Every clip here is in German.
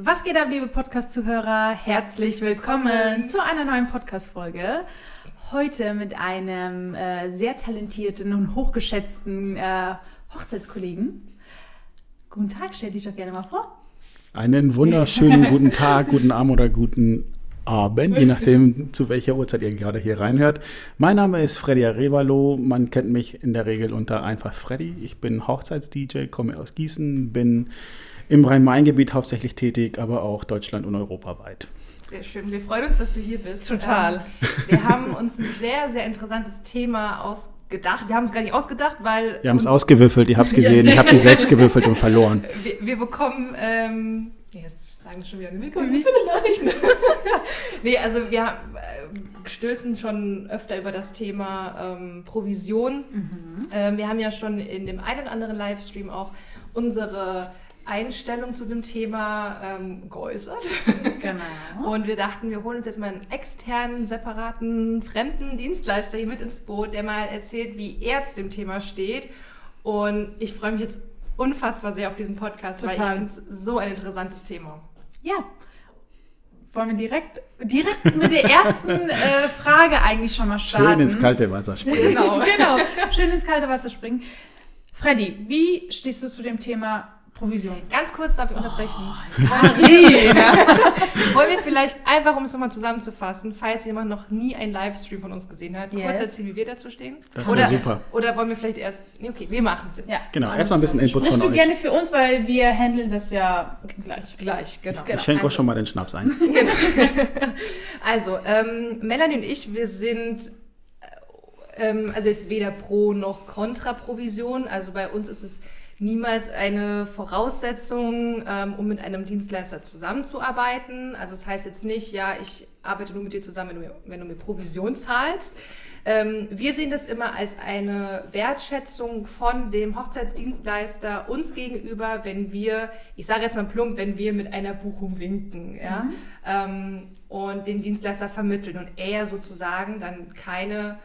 Was geht ab, liebe Podcast-Zuhörer? Herzlich willkommen zu einer neuen Podcast-Folge. Heute mit einem äh, sehr talentierten und hochgeschätzten äh, Hochzeitskollegen. Guten Tag, stell dich doch gerne mal vor. Einen wunderschönen guten Tag, guten Abend oder guten Abend, je nachdem, zu welcher Uhrzeit ihr gerade hier reinhört. Mein Name ist Freddy Arevalo. Man kennt mich in der Regel unter einfach Freddy. Ich bin Hochzeits-DJ, komme aus Gießen, bin im Rhein-Main-Gebiet hauptsächlich tätig, aber auch Deutschland und europaweit. Sehr schön. Wir freuen uns, dass du hier bist. Total. Ähm, wir haben uns ein sehr, sehr interessantes Thema ausgedacht. Wir haben es gar nicht ausgedacht, weil. Wir haben es ausgewürfelt, ihr habt es gesehen. Ich habe die sechs gewürfelt und verloren. Wir, wir bekommen. Ähm, jetzt sagen wir schon wieder, wir bekommen wie viele Nachrichten? nee, also wir äh, stößen schon öfter über das Thema ähm, Provision. Mhm. Ähm, wir haben ja schon in dem einen oder anderen Livestream auch unsere Einstellung zu dem Thema ähm, geäußert. Genau. Und wir dachten, wir holen uns jetzt mal einen externen, separaten, fremden Dienstleister hier mit ins Boot, der mal erzählt, wie er zu dem Thema steht. Und ich freue mich jetzt unfassbar sehr auf diesen Podcast, weil ich Total. finde es so ein interessantes Thema. Ja. Wollen wir direkt, direkt mit der ersten äh, Frage eigentlich schon mal starten? Schön ins kalte Wasser springen. Genau. genau. Schön ins kalte Wasser springen. Freddy, wie stehst du zu dem Thema Provision? Ganz kurz darf ich unterbrechen. Karin. Wollen wir vielleicht einfach, um es nochmal zusammenzufassen, falls jemand noch nie einen Livestream von uns gesehen hat, Yes. kurz erzählen, wie wir dazu stehen? Das oder, wäre super. Oder wollen wir vielleicht erst. Nee, okay, wir machen es jetzt. Ja. Genau, erstmal ein bisschen Input von du euch. gerne für uns, weil wir handeln das ja gleich. Gleich, genau. Ich schenke euch schon mal den Schnaps ein. Also, ähm, Melanie und ich, wir sind äh, ähm, also jetzt weder pro noch contra Provision. Also bei uns ist es niemals eine Voraussetzung, ähm, um mit einem Dienstleister zusammenzuarbeiten. Also das heißt jetzt nicht, ja, ich arbeite nur mit dir zusammen, wenn du mir, wenn du mir Provision zahlst. Ähm, wir sehen das immer als eine Wertschätzung von dem Hochzeitsdienstleister uns gegenüber, wenn wir, ich sage jetzt mal plump, wenn wir mit einer Buchung winken, ja, ähm, und den Dienstleister vermitteln und er sozusagen dann keine,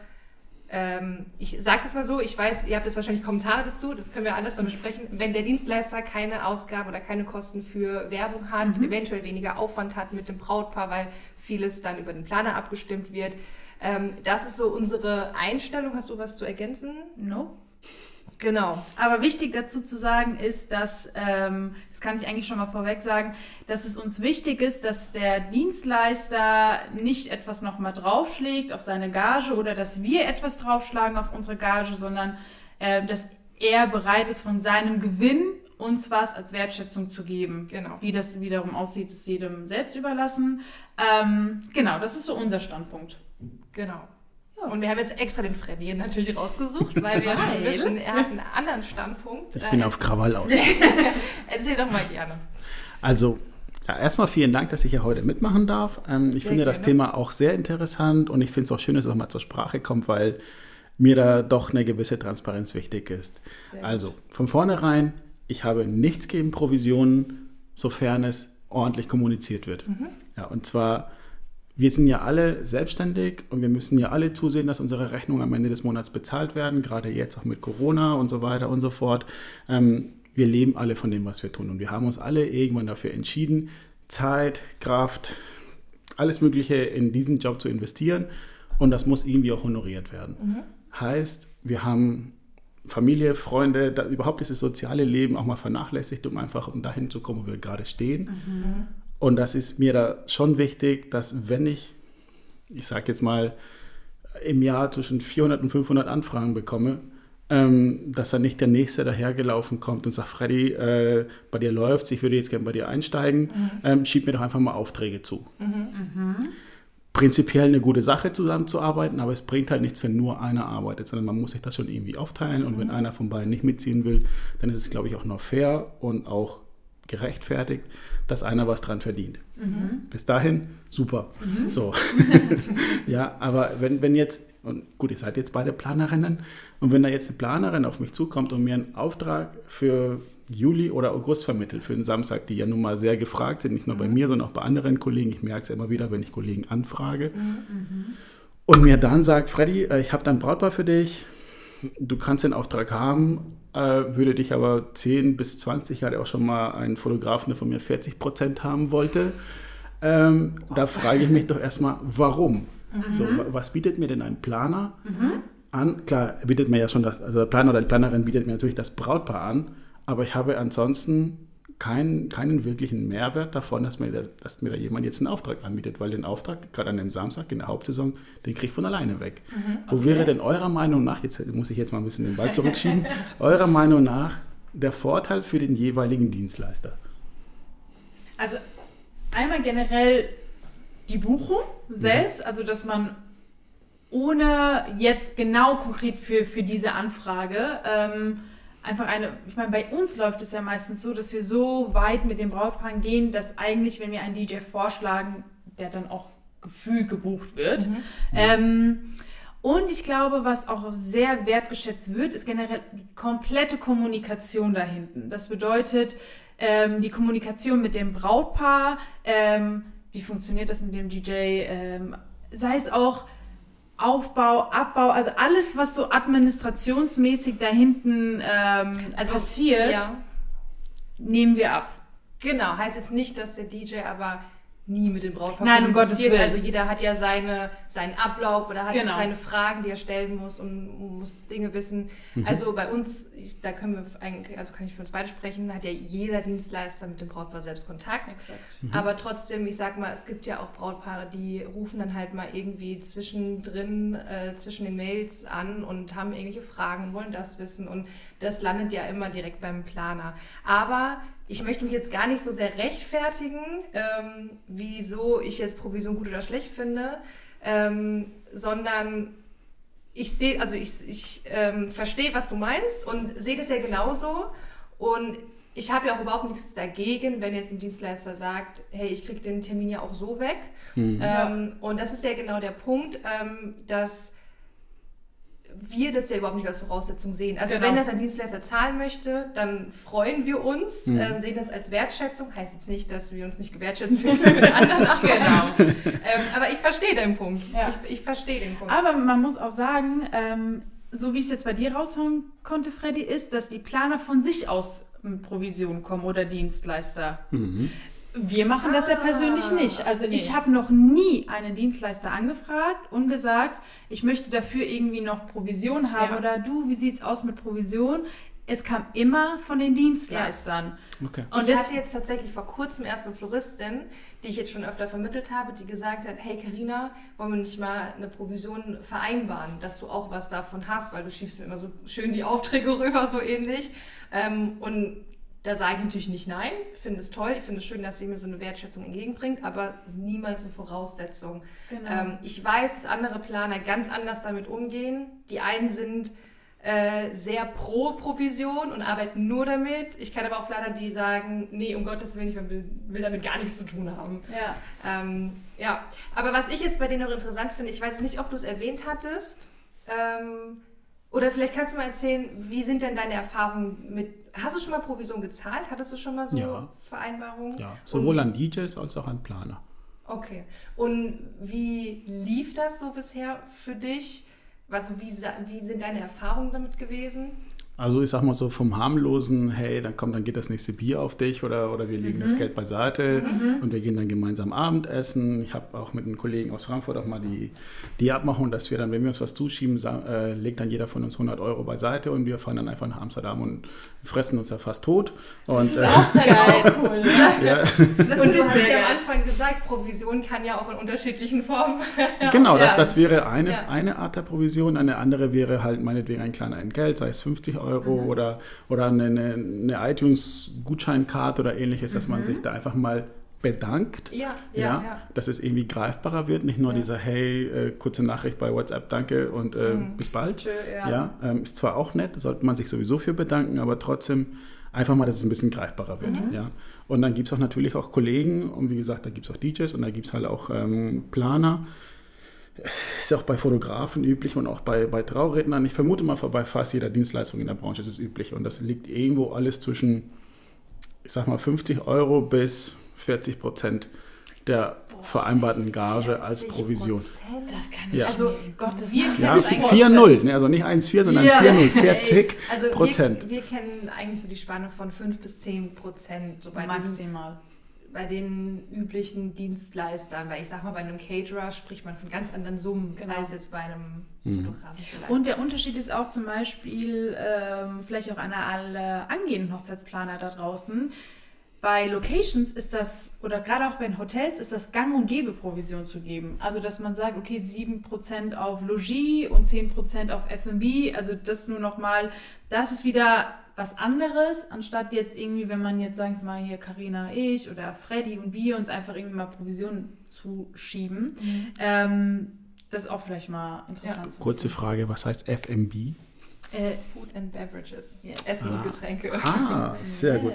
ähm, ich sage es mal so, ich weiß, ihr habt jetzt wahrscheinlich Kommentare dazu, das können wir alles dann besprechen, wenn der Dienstleister keine Ausgaben oder keine Kosten für Werbung hat, eventuell weniger Aufwand hat mit dem Brautpaar, weil vieles dann über den Planer abgestimmt wird. Ähm, das ist so unsere Einstellung. Hast du was zu ergänzen? No. Genau. Aber wichtig dazu zu sagen ist, dass, ähm, kann ich eigentlich schon mal vorweg sagen, dass es uns wichtig ist, dass der Dienstleister nicht etwas nochmal draufschlägt auf seine Gage oder dass wir etwas draufschlagen auf unsere Gage, sondern äh, dass er bereit ist, von seinem Gewinn uns was als Wertschätzung zu geben. Genau. Wie das wiederum aussieht, ist jedem selbst überlassen. Ähm, genau, das ist so unser Standpunkt. Genau. Und wir haben jetzt extra den Freddy natürlich rausgesucht, weil wir schon wissen, er hat einen anderen Standpunkt. Ich bin Äh, auf Krawall aus. Erzähl doch mal gerne. Also, ja, erstmal vielen Dank, dass ich hier heute mitmachen darf. Ähm, ich Sehr finde das gerne. Thema auch sehr interessant und ich finde es auch schön, dass es auch mal zur Sprache kommt, weil mir da doch eine gewisse Transparenz wichtig ist. Sehr gut. also, von vornherein, ich habe nichts gegen Provisionen, sofern es ordentlich kommuniziert wird. Mhm. Ja, und zwar, wir sind ja alle selbstständig und wir müssen ja alle zusehen, dass unsere Rechnungen am Ende des Monats bezahlt werden, gerade jetzt auch mit Corona und so weiter und so fort. Ähm, wir leben alle von dem, was wir tun und wir haben uns alle irgendwann dafür entschieden, Zeit, Kraft, alles Mögliche in diesen Job zu investieren und das muss irgendwie auch honoriert werden. Heißt, wir haben Familie, Freunde, überhaupt dieses soziale Leben auch mal vernachlässigt, um einfach um dahin zu kommen, wo wir gerade stehen. Und das ist mir da schon wichtig, dass wenn ich, ich sage jetzt mal, im Jahr zwischen 400 und 500 Anfragen bekomme, ähm, dass dann nicht der Nächste dahergelaufen kommt und sagt, Freddy, äh, bei dir läuft's, ich würde jetzt gerne bei dir einsteigen, ähm, schieb mir doch einfach mal Aufträge zu. Prinzipiell eine gute Sache zusammenzuarbeiten, aber es bringt halt nichts, wenn nur einer arbeitet, sondern man muss sich das schon irgendwie aufteilen. Und wenn einer von beiden nicht mitziehen will, dann ist es, glaube ich, auch noch fair und auch gerechtfertigt, dass einer was dran verdient. Bis dahin, super. So. ja, aber wenn, wenn jetzt, und gut, ihr seid jetzt beide Planerinnen, und wenn da jetzt eine Planerin auf mich zukommt und mir einen Auftrag für Juli oder August vermittelt, für einen Samstag, die ja nun mal sehr gefragt sind, nicht nur bei mir, sondern auch bei anderen Kollegen, ich merke es ja immer wieder, wenn ich Kollegen anfrage, und mir dann sagt, Freddy, äh, ich habe da ein Brautpaar für dich, du kannst den Auftrag haben, äh, würde dich aber 10 bis 20, hatte auch schon mal einen Fotografen, der von mir 40 Prozent haben wollte. Ähm, da frage ich mich doch erstmal, warum? So, wa- was bietet mir denn ein Planer an? Klar, bietet mir ja schon das, also der Planer oder die Planerin bietet mir natürlich das Brautpaar an, aber ich habe ansonsten keinen, keinen wirklichen Mehrwert davon, dass mir, da, dass mir da jemand jetzt einen Auftrag anbietet, weil den Auftrag, gerade an dem Samstag in der Hauptsaison, den kriege ich von alleine weg. Wo wäre denn eurer Meinung nach, jetzt muss ich jetzt mal ein bisschen den Ball zurückschieben, eurer Meinung nach der Vorteil für den jeweiligen Dienstleister? Also einmal generell die Buchung selbst, also dass man ohne jetzt genau konkret für, für diese Anfrage ähm, einfach eine, ich meine, bei uns läuft es ja meistens so, dass wir so weit mit den Brautpaaren gehen, dass eigentlich, wenn wir einen DJ vorschlagen, der dann auch gefühlt gebucht wird. Ähm, und ich glaube, was auch sehr wertgeschätzt wird, ist generell die komplette Kommunikation da hinten. Das bedeutet, ähm, die Kommunikation mit dem Brautpaar, ähm, wie funktioniert das mit dem DJ, ähm, sei es auch Aufbau, Abbau, also alles, was so administrationsmäßig da hinten ähm, Also, passiert, Ja. nehmen wir ab. Genau, heißt jetzt nicht, dass der DJ aber nie mit dem Brautpaar Nein, um kommuniziert. Gottes Willen. Also jeder hat ja seine, seinen Ablauf oder hat Genau. seine Fragen, die er stellen muss und muss Dinge wissen. Also bei uns, ich, da können wir eigentlich, also kann ich für uns beide sprechen, hat ja jeder Dienstleister mit dem Brautpaar selbst Kontakt. Aber trotzdem, ich sag mal, es gibt ja auch Brautpaare, die rufen dann halt mal irgendwie zwischendrin, äh, zwischen den Mails an und haben irgendwelche Fragen, wollen das wissen und das landet ja immer direkt beim Planer. Aber ich möchte mich jetzt gar nicht so sehr rechtfertigen, ähm, wieso ich jetzt Provision gut oder schlecht finde, ähm, sondern ich sehe, also ich, ich ähm, verstehe, was du meinst und sehe das ja genauso. Und ich habe ja auch überhaupt nichts dagegen, wenn jetzt ein Dienstleister sagt, hey, ich kriege den Termin ja auch so weg. Ähm, und das ist ja genau der Punkt, ähm, dass wir das ja überhaupt nicht als Voraussetzung sehen. Also Genau. wenn das ein Dienstleister zahlen möchte, dann freuen wir uns, ähm, sehen das als Wertschätzung. Heißt jetzt nicht, dass wir uns nicht gewertschätzt fühlen, wenn wir mit anderen arbeiten. ähm, aber ich verstehe den Punkt. Ja. Ich, ich verstehe den Punkt. Aber man muss auch sagen, ähm, so wie ich es jetzt bei dir raushauen konnte, Freddy, ist, dass die Planer von sich aus Provision kommen oder Dienstleister. Wir machen das ja Ah, persönlich nicht. Also nee. ich habe noch nie einen Dienstleister angefragt und gesagt, ich möchte dafür irgendwie noch Provision haben Ja. oder du, wie sieht's aus mit Provision? Es kam immer von den Dienstleistern. Okay. Und ich das, hatte jetzt tatsächlich vor kurzem erst eine Floristin, die ich jetzt schon öfter vermittelt habe, die gesagt hat, hey Karina, wollen wir nicht mal eine Provision vereinbaren, dass du auch was davon hast, weil du schiebst mir immer so schön die Aufträge rüber, so ähnlich. Ähm, und da sage ich natürlich nicht nein, finde es toll, ich finde es schön, dass sie mir so eine Wertschätzung entgegenbringt, aber niemals eine Voraussetzung. Genau. Ähm, ich weiß, dass andere Planer ganz anders damit umgehen. Die einen sind äh, sehr pro Provision und arbeiten nur damit. Ich kenne aber auch Planer, die sagen, nee, um Gottes Willen, ich will, will damit gar nichts zu tun haben. ja. Ähm, ja, aber was ich jetzt bei denen noch interessant finde, ich weiß nicht, ob du es erwähnt hattest, ähm, oder vielleicht kannst du mal erzählen, wie sind denn deine Erfahrungen mit, hast du schon mal Provision gezahlt? Hattest du schon mal so Ja. Vereinbarungen? Ja, sowohl an DJs als auch an Planer. Okay. Und wie lief das so bisher für dich? Also wie, wie sind deine Erfahrungen damit gewesen? Also ich sag mal so vom harmlosen, hey, dann kommt, dann geht das nächste Bier auf dich oder, oder wir legen das Geld beiseite und wir gehen dann gemeinsam Abendessen. Ich habe auch mit einem Kollegen aus Frankfurt auch mal die, die Abmachung, dass wir dann, wenn wir uns was zuschieben, äh, legt dann jeder von uns 100 Euro beiseite und wir fahren dann einfach nach Amsterdam und fressen uns da fast tot. Und, äh, auch geil. cool. Das, ja, das Und du hast sehr ja am. Anfang gesagt, Provision kann ja auch in unterschiedlichen Formen. genau, das, das wäre eine, Ja. eine Art der Provision. Eine andere wäre halt meinetwegen ein kleiner Entgelt, sei es 50 Euro Mhm. oder, oder eine, eine, iTunes-Gutscheinkarte oder ähnliches, dass man sich da einfach mal bedankt. Mhm. Ja, Ja, ja, dass es irgendwie greifbarer wird, nicht nur Ja. dieser Hey, äh, kurze Nachricht bei WhatsApp, danke und äh, Mhm. bis bald. Tschö, ja. Ja, ähm, ist zwar auch nett, sollte man sich sowieso für bedanken, aber trotzdem einfach mal, dass es ein bisschen greifbarer wird. Mhm. Ja. Und dann gibt es auch natürlich auch Kollegen und wie gesagt, da gibt es auch DJs und da gibt es halt auch ähm, Planer. Ist auch bei Fotografen üblich und auch bei, bei Traurednern. Ich vermute mal, bei fast jeder Dienstleistung in der Branche ist es üblich. Und das liegt irgendwo alles zwischen, ich sag mal, 50 Euro bis 40 Prozent der vereinbarten Gage als Provision. Das kann Ja. ich Also, nicht. Gottes wir Willen. kennen Ja, das eigentlich 4-0, ne? also nicht 1-4, sondern Ja. 4-0, 40 Also Prozent. Wir, wir kennen eigentlich so die Spanne von 5 bis 10 Prozent, so bei, diesen, Maximal. Bei den üblichen Dienstleistern. Weil ich sag mal, bei einem Caterer spricht man von ganz anderen Summen Genau. als jetzt bei einem Mhm. Fotografen vielleicht. Und der Unterschied ist auch zum Beispiel, ähm, vielleicht auch an alle angehenden Hochzeitsplaner da draußen, bei Locations ist das, oder gerade auch bei den Hotels, ist das Gang- und Gäbe-Provision zu geben. Also, dass man sagt, okay, 7% auf Logis und 10% auf F&B, also das nur nochmal, das ist wieder was anderes, anstatt jetzt irgendwie, wenn man jetzt, sagen wir mal, hier Karina, ich oder Freddy und wir uns einfach irgendwie mal Provisionen zuschieben. Ähm, das ist auch vielleicht mal interessant zu Kurze wissen. Frage, was heißt FMB? Äh, Food and Beverages. Yes. Essen und Ah. Getränke. Ah, sehr gut.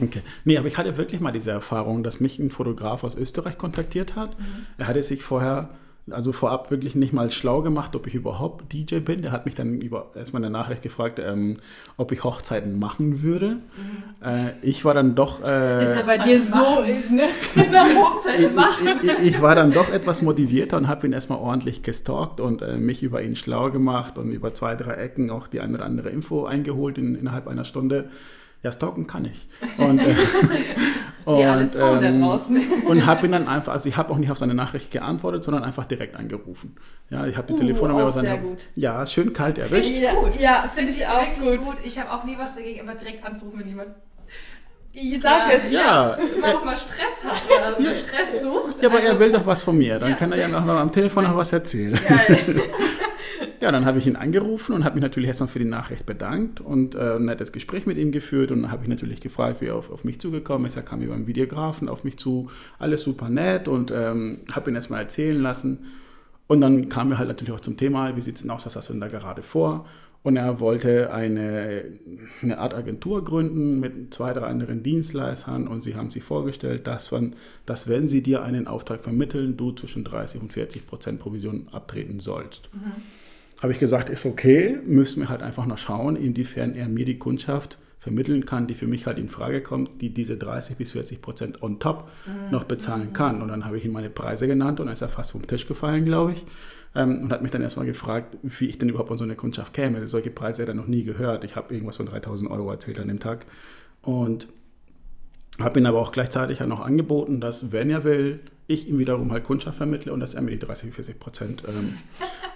Okay. Nee, aber ich hatte wirklich mal diese Erfahrung, dass mich ein Fotograf aus Österreich kontaktiert hat. Er hatte sich vorher, also vorab wirklich nicht mal schlau gemacht, ob ich überhaupt DJ bin. Der hat mich dann über, erstmal in der Nachricht gefragt, ähm, ob ich Hochzeiten machen würde. Äh, ich war dann doch... Äh, Ist ja bei dir so, ne? Ist eine Hochzeit machen. ich, ich, ich war dann doch etwas motivierter und habe ihn erstmal ordentlich gestalkt und äh, mich über ihn schlau gemacht und über zwei, drei Ecken auch die eine oder andere Info eingeholt in, innerhalb einer Stunde. Ja, stalken kann ich. Und, äh, und, Frauen da ähm, draußen. und habe ihn dann einfach, also ich habe auch nicht auf seine Nachricht geantwortet, sondern einfach direkt angerufen. Ja, ich habe die Uh, Telefonnummer über seine. sehr gut. Ja, schön kalt Finde erwischt. ich Ja, gut. ja, Finde ich, auch wirklich gut. gut. Ich habe auch nie was dagegen, aber direkt anzurufen, wenn jemand Ich sag Ja. es. Ja, immer noch mal Stress hat oder Stress sucht. ja, aber Also, er will doch was von mir. Dann Ja. kann er ja noch am Telefon noch was erzählen. Geil. Ja, dann habe ich ihn angerufen und habe mich natürlich erstmal für die Nachricht bedankt und äh, ein nettes Gespräch mit ihm geführt. Und dann habe ich natürlich gefragt, wie er auf, auf mich zugekommen ist. Er kam über einen Videografen auf mich zu, alles super nett und ähm, habe ihn erstmal erzählen lassen. Und dann kam er halt natürlich auch zum Thema, wie sieht es denn aus, was hast du denn da gerade vor? Und er wollte eine, eine Art Agentur gründen mit zwei, drei anderen Dienstleistern und sie haben sich vorgestellt, dass, man, dass wenn sie dir einen Auftrag vermitteln, du zwischen 30 und 40 Prozent Provision abtreten sollst habe ich gesagt, ist okay, müssen wir halt einfach noch schauen, inwiefern er mir die Kundschaft vermitteln kann, die für mich halt in Frage kommt, die diese 30 bis 40 Prozent on top noch bezahlen kann. Und dann habe ich ihm meine Preise genannt und dann ist er fast vom Tisch gefallen, glaube ich. Ähm, und hat mich dann erstmal gefragt, wie ich denn überhaupt an so eine Kundschaft käme. Solche Preise hat er noch nie gehört. Ich habe irgendwas von 3000 Euro erzählt an dem Tag. Und habe ihn aber auch gleichzeitig ja noch angeboten, dass, wenn er will, ich ihm wiederum halt Kundschaft vermittle und dass er mir die 30, 40 Prozent ähm,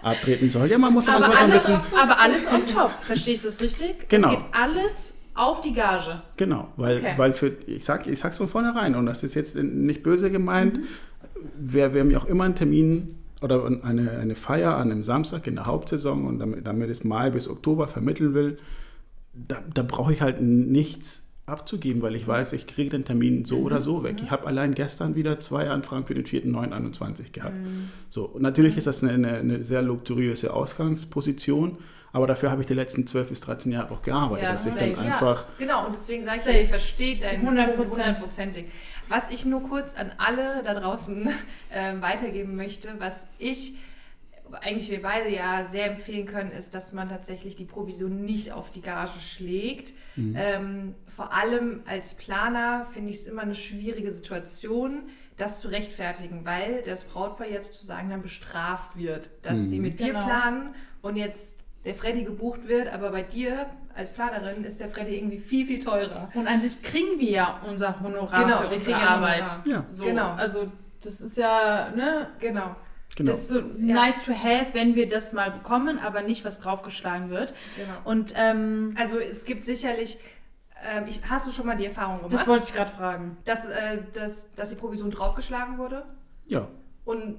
abtreten soll. Ja, man muss Aber manchmal so ein alles, bisschen. aber alles on top. Verstehe ich das richtig? Genau. Es geht alles auf die Gage. Genau, weil, Okay. weil für, ich sag, ich sag's von vornherein und das ist jetzt nicht böse gemeint. Wer, wer mir auch immer einen Termin oder eine, eine Feier an einem Samstag in der Hauptsaison und damit, damit es Mai bis Oktober vermitteln will, da, da brauche ich halt nichts abzugeben, weil ich weiß, ich kriege den Termin so oder so weg. Ich habe allein gestern wieder zwei Anfragen für den 4.9.21 gehabt. So, und natürlich ist das eine, eine, eine sehr luxuriöse Ausgangsposition, aber dafür habe ich die letzten 12 bis 13 Jahre auch gearbeitet, Ja, dass ich safe. dann einfach... Ja, genau, und deswegen sage ich, Safe. ja, ich verstehe deinen 100%. Punkt hundertprozentig. Was ich nur kurz an alle da draußen ähm, weitergeben möchte, was ich eigentlich wir beide ja sehr empfehlen können, ist, dass man tatsächlich die Provision nicht auf die Gage schlägt. Ähm, vor allem als Planer finde ich es immer eine schwierige Situation, das zu rechtfertigen, weil das Brautpaar jetzt sozusagen dann bestraft wird, dass sie mit dir Genau. planen und jetzt der Freddy gebucht wird, aber bei dir als Planerin ist der Freddy irgendwie viel, viel teurer. Und an sich kriegen wir ja unser Honorar Genau, für unsere Arbeit. Ja. So, Genau. Also das ist ja, ne? Genau. Genau. Das ist so nice to have, wenn wir das mal bekommen, aber nicht, was draufgeschlagen wird. genau. Und ähm, Also es gibt sicherlich, ähm, ich, hast du schon mal die Erfahrung gemacht, das wollte ich gerade fragen. dass, äh, dass, dass die Provision draufgeschlagen wurde? Ja, Und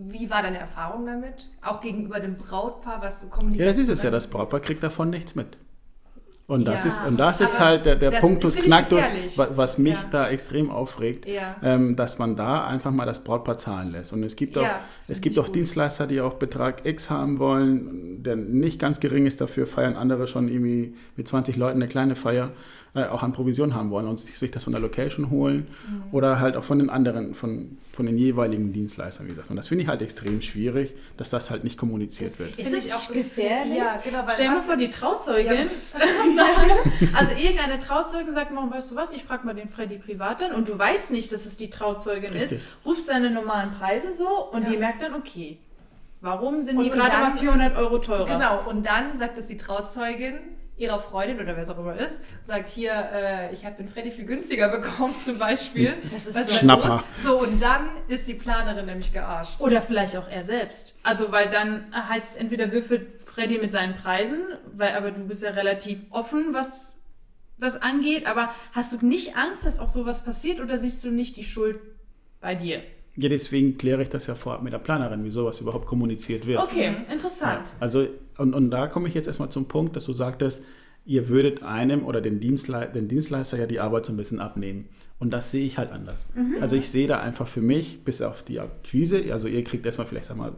wie war deine Erfahrung damit? Auch gegenüber dem Brautpaar, was du Ja, kommunizierst? das ist es ja. Das Brautpaar kriegt davon nichts mit. Und das Ja, ist, und das ist halt der, der das Punktus Knacktus, was mich Ja. da extrem aufregt, Ja. ähm, dass man da einfach mal das Brautpaar zahlen lässt. Und es gibt auch, es gibt auch gut. Dienstleister, die auch Betrag X haben wollen, der nicht ganz gering ist. Dafür feiern andere schon irgendwie mit 20 Leuten eine kleine Feier, äh, auch an Provision haben wollen und sich das von der Location holen Mhm. oder halt auch von den anderen, von, von den jeweiligen Dienstleistern, wie gesagt. Und das finde ich halt extrem schwierig, dass das halt nicht kommuniziert wird. Ist es auch gefährlich? Ja, genau, weil Stell dir mal vor, die Trauzeugin sagen. Also irgendeine Trauzeugin sagt, mal, weißt du was, ich frage mal den Freddy privat dann und du weißt nicht, dass es die Trauzeugin Richtig. ist, rufst deine normalen Preise so und Ja. die merkt dann, okay, warum sind Und- die gerade mal 400 Euro teurer? Genau, und dann sagt es die Trauzeugin ihrer Freundin oder wer es auch immer ist, sagt hier, äh, ich habe den Freddy viel günstiger bekommen zum Beispiel. Das ist Was so. Schnapper. los? So, und dann ist die Planerin nämlich gearscht. Oder vielleicht auch er selbst. Also, weil dann heißt es entweder würfelt Freddy mit seinen Preisen, weil aber du bist ja relativ offen, was das angeht, aber hast du nicht Angst, dass auch sowas passiert oder siehst du nicht die Schuld bei dir? Ja, deswegen kläre ich das ja vorab mit der Planerin, wie sowas überhaupt kommuniziert wird. Okay, interessant. Also, und, und da komme ich jetzt erstmal zum Punkt, dass du sagtest, ihr würdet einem oder den, Dienstle den Dienstleister ja die Arbeit so ein bisschen abnehmen. Und das sehe ich halt anders. Also ich sehe da einfach für mich, bis auf die Akquise, also ihr kriegt erstmal vielleicht, sag mal,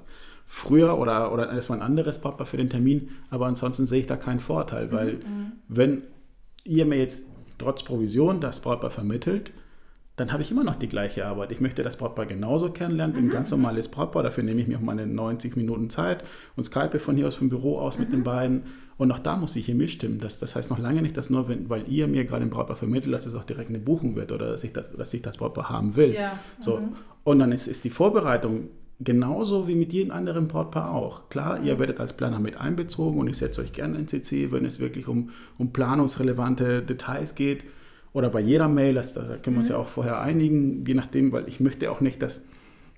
früher oder, oder erstmal ein anderes Partner für den Termin, aber ansonsten sehe ich da keinen Vorteil, weil wenn ihr mir jetzt trotz Provision das Brautpaar vermittelt, dann habe ich immer noch die gleiche Arbeit. Ich möchte das Brautpaar genauso kennenlernen, bin ein ganz normales Brautpaar, dafür nehme ich mir auch meine 90 Minuten Zeit und Skype von hier aus vom Büro aus mit den beiden. Und auch da muss ich hier mitstimmen. Das, das heißt noch lange nicht, dass nur, wenn, weil ihr mir gerade ein Brautpaar vermittelt, dass es auch direkt eine Buchung wird oder dass ich das, dass ich das Brautpaar haben will. Ja. So. Und dann ist, ist die Vorbereitung genauso wie mit jedem anderen Brautpaar auch. Klar, ihr werdet als Planer mit einbezogen und ich setze euch gerne in CC, wenn es wirklich um, um planungsrelevante Details geht. Oder bei jeder Mail, das, da können wir uns ja auch vorher einigen, je nachdem, weil ich möchte auch nicht, dass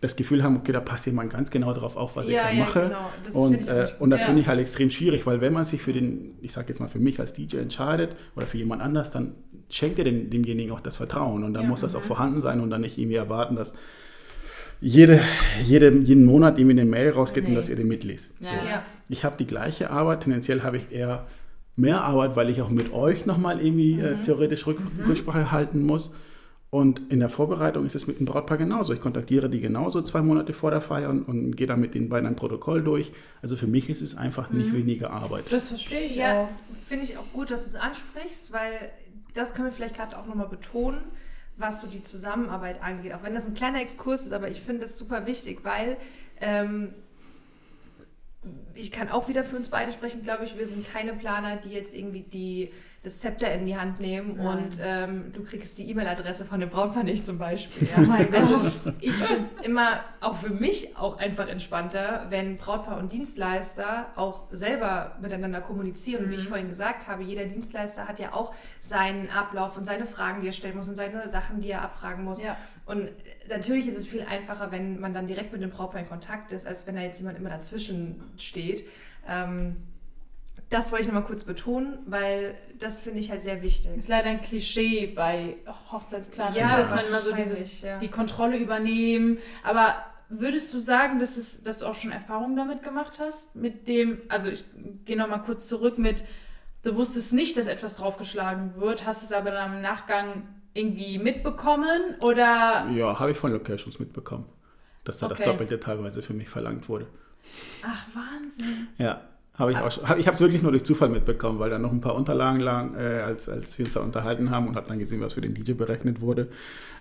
das Gefühl haben, okay, da passt jemand ganz genau darauf auf, was Ja, ich da ja, mache. genau. Das und äh, und das Ja. finde ich halt extrem schwierig, weil wenn man sich für den, ich sage jetzt mal für mich als DJ entscheidet oder für jemand anders, dann schenkt ihr dem, demjenigen auch das Vertrauen und dann muss das mhm. auch vorhanden sein und dann nicht irgendwie erwarten, dass jede, jede, jeden Monat irgendwie eine Mail rausgeht und Nee. dass ihr den mitliest. So. Ich habe die gleiche Arbeit, tendenziell habe ich eher mehr Arbeit, weil ich auch mit euch nochmal irgendwie äh, Mhm. theoretisch Rück Rücksprache halten muss. Und in der Vorbereitung ist es mit dem Brautpaar genauso. Ich kontaktiere die genauso zwei Monate vor der Feier und, und gehe dann mit den beiden ein Protokoll durch. Also für mich ist es einfach Mhm. nicht weniger Arbeit. Das verstehe ich Ja, finde ich auch gut, dass du es ansprichst, weil das können wir vielleicht gerade auch nochmal betonen, was so die Zusammenarbeit angeht. Auch wenn das ein kleiner Exkurs ist, aber ich finde es super wichtig, weil ähm, ich kann auch wieder für uns beide sprechen, glaube ich. Wir sind keine Planer, die jetzt irgendwie die, das Zepter in die Hand nehmen Nein. und ähm, du kriegst die E-Mail-Adresse von dem Brautpaar nicht zum Beispiel. Ja? Oh mein Also ich finde es immer auch für mich auch einfach entspannter, wenn Brautpaar und Dienstleister auch selber miteinander kommunizieren. Und wie ich vorhin gesagt habe, jeder Dienstleister hat ja auch seinen Ablauf und seine Fragen, die er stellen muss und seine Sachen, die er abfragen muss. Ja. Und natürlich ist es viel einfacher, wenn man dann direkt mit dem Brautpaar in Kontakt ist, als wenn da jetzt jemand immer dazwischen steht. Ähm, das wollte ich nochmal kurz betonen, weil das finde ich halt sehr wichtig. Ist leider ein Klischee bei Hochzeitsplanern, Ja, dass man immer so dieses, ja. die Kontrolle übernehmen. Aber würdest du sagen, dass, es, dass du auch schon Erfahrungen damit gemacht hast? Mit dem, also ich gehe nochmal kurz zurück mit, du wusstest nicht, dass etwas draufgeschlagen wird, hast es aber dann im Nachgang irgendwie mitbekommen oder Ja, habe ich von Locations mitbekommen, dass da das Okay. Doppelte teilweise für mich verlangt wurde. ach Wahnsinn. Ja, habe ich auch schon. hab- Ich habe es wirklich nur durch Zufall mitbekommen, weil da noch ein paar Unterlagen lagen, äh, als, als wir uns da unterhalten haben und habe dann gesehen, was für den DJ berechnet wurde.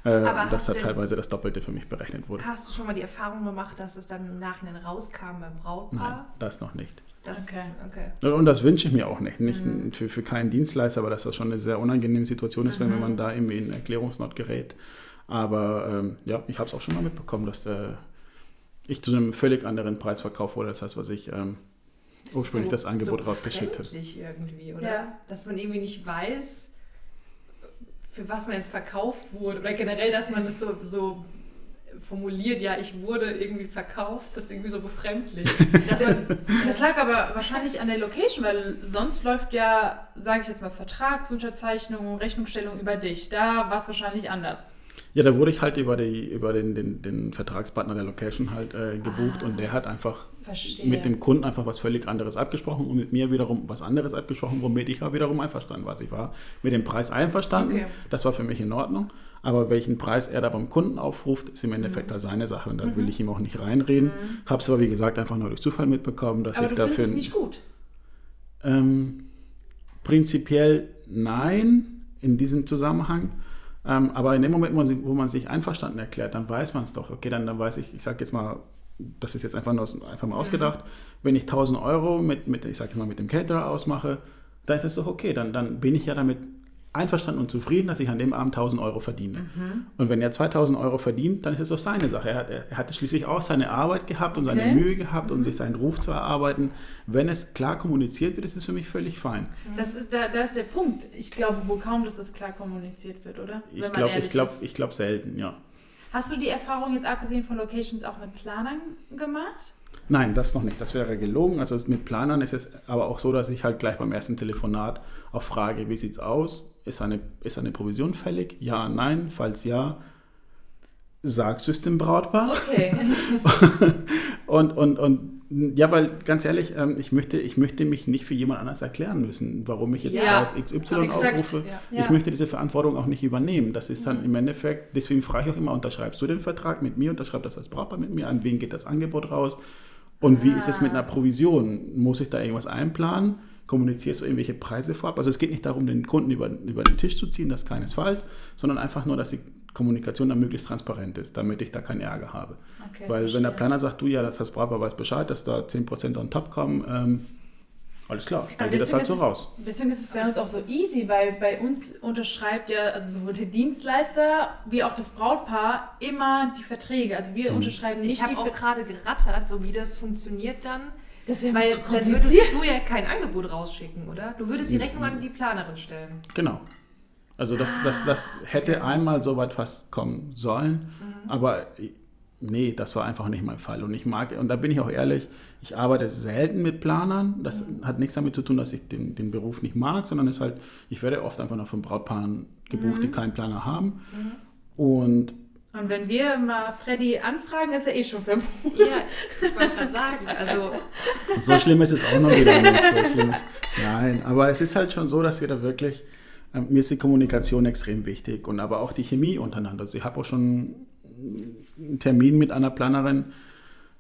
Äh, Aber dass hast da teilweise das Doppelte für mich berechnet wurde. Hast du schon mal die Erfahrung gemacht, dass es dann im Nachhinein rauskam beim Brautpaar? Nein, das noch nicht. Das, Okay. okay. Und das wünsche ich mir auch nicht. Nicht Mhm. für, für keinen Dienstleister, aber dass das schon eine sehr unangenehme Situation ist, wenn, wenn man da irgendwie in Erklärungsnot gerät. Aber ähm, ja, ich habe es auch schon mal mitbekommen, dass äh, ich zu einem völlig anderen Preis verkauft wurde, als das, was ich ähm, ursprünglich das Angebot so rausgeschickt befremdlich irgendwie, oder? Ja. Dass man irgendwie nicht weiß, für was man jetzt verkauft wurde. Oder generell, dass man das so, so formuliert, ja, ich wurde irgendwie verkauft, das ist irgendwie so befremdlich. man, Das lag aber wahrscheinlich an der Location, weil sonst läuft ja, sage ich jetzt mal, Vertragsunterzeichnung, Rechnungsstellung über dich. Da war es wahrscheinlich anders. Ja, da wurde ich halt über, die, über den, den, den Vertragspartner der Location halt äh, gebucht und der hat einfach Verstehe. mit dem Kunden einfach was völlig anderes abgesprochen und mit mir wiederum was anderes abgesprochen, womit ich auch wiederum einverstanden war. Also Ich war mit dem Preis einverstanden, Okay. das war für mich in Ordnung, aber welchen Preis er da beim Kunden aufruft, ist im Endeffekt Mhm. halt seine Sache und da will ich ihm auch nicht reinreden. Hab's aber wie gesagt einfach nur durch Zufall mitbekommen, dass aber ich du dafür... es nicht gut. Ähm, prinzipiell nein in diesem Zusammenhang. Ähm, aber in dem Moment, wo man, sich, einverstanden erklärt, dann weiß man es doch. Okay, dann, dann weiß ich, ich sage jetzt mal, das ist jetzt einfach, nur, einfach mal ausgedacht, wenn ich 1000 Euro mit, mit ich sage jetzt mal, mit dem Caterer ausmache, dann ist es doch okay. Dann, dann bin ich ja damit einverstanden und zufrieden, dass ich an dem Abend 1000 Euro verdiene. Mhm. Und wenn er 2000 Euro verdient, dann ist es doch seine Sache. Er, hat, er hatte schließlich auch seine Arbeit gehabt und seine Okay. Mühe gehabt und sich seinen Ruf zu erarbeiten. Wenn es klar kommuniziert wird, ist es für mich völlig fein. Das ist, da, da ist der Punkt. Ich glaube wohl kaum, dass das klar kommuniziert wird, oder? Wenn Ich glaube ich glaub, ich glaub selten, ja. Hast du die Erfahrung jetzt abgesehen von Locations auch mit Planern gemacht? Nein, das noch nicht. Das wäre gelogen. Also mit Planern ist es aber auch so, dass ich halt gleich beim ersten Telefonat auch frage, wie sieht's aus? Ist eine, ist eine Provision fällig? Ja, nein. Falls ja, sagst du es dem Brautpaar? Okay. Und, und, und ja, weil ganz ehrlich, ähm, ich möchte, ich möchte mich nicht für jemand anders erklären müssen, warum ich jetzt Ja, Preis XY exakt, aufrufe. ja. Ich Ja. Mhm. möchte diese Verantwortung auch nicht übernehmen. Das ist dann im Endeffekt, deswegen frage ich auch immer, unterschreibst du den Vertrag mit mir, unterschreibt das als Brautpaar mit mir, an wen geht das Angebot raus? Und wie ist es mit einer Provision? Muss ich da irgendwas einplanen? Kommunizierst du irgendwelche Preise vorab? Also es geht nicht darum, den Kunden über, über den Tisch zu ziehen, das ist keinesfalls, sondern einfach nur, dass die Kommunikation dann möglichst transparent ist, damit ich da keinen Ärger habe. Okay, Weil wenn verstehe. der Planer sagt, du ja, das das Brautpaar weiß Bescheid, dass da 10% on top kommen, ähm, alles klar, dann Aber geht das deswegen halt so ist raus. Es, deswegen ist es bei uns auch so easy, weil bei uns unterschreibt ja also sowohl der Dienstleister wie auch das Brautpaar immer die Verträge. Also wir unterschreiben nicht Ich habe die auch Verträge. gerade gerattert, so wie das funktioniert dann. Das wäre Weil zu dann würdest du ja kein Angebot rausschicken, oder? Du würdest die Rechnung an die Planerin stellen. Genau. Also das, das, das hätte einmal so weit fast kommen sollen, aber nee, das war einfach nicht mein Fall. Und ich mag, und da bin ich auch ehrlich, ich arbeite selten mit Planern. Das hat nichts damit zu tun, dass ich den, den Beruf nicht mag, sondern es ist halt, ich werde oft einfach noch von Brautpaaren gebucht, die keinen Planer haben. Und Und wenn wir mal Freddy anfragen, ist er eh schon verbucht. Ja, ich wollte gerade sagen. Also, So schlimm ist es auch noch wieder nicht. So schlimm ist, nein, aber es ist halt schon so, dass wir da wirklich, ähm, mir ist die Kommunikation extrem wichtig und aber auch die Chemie untereinander. Also ich habe auch schon einen Termin mit einer Planerin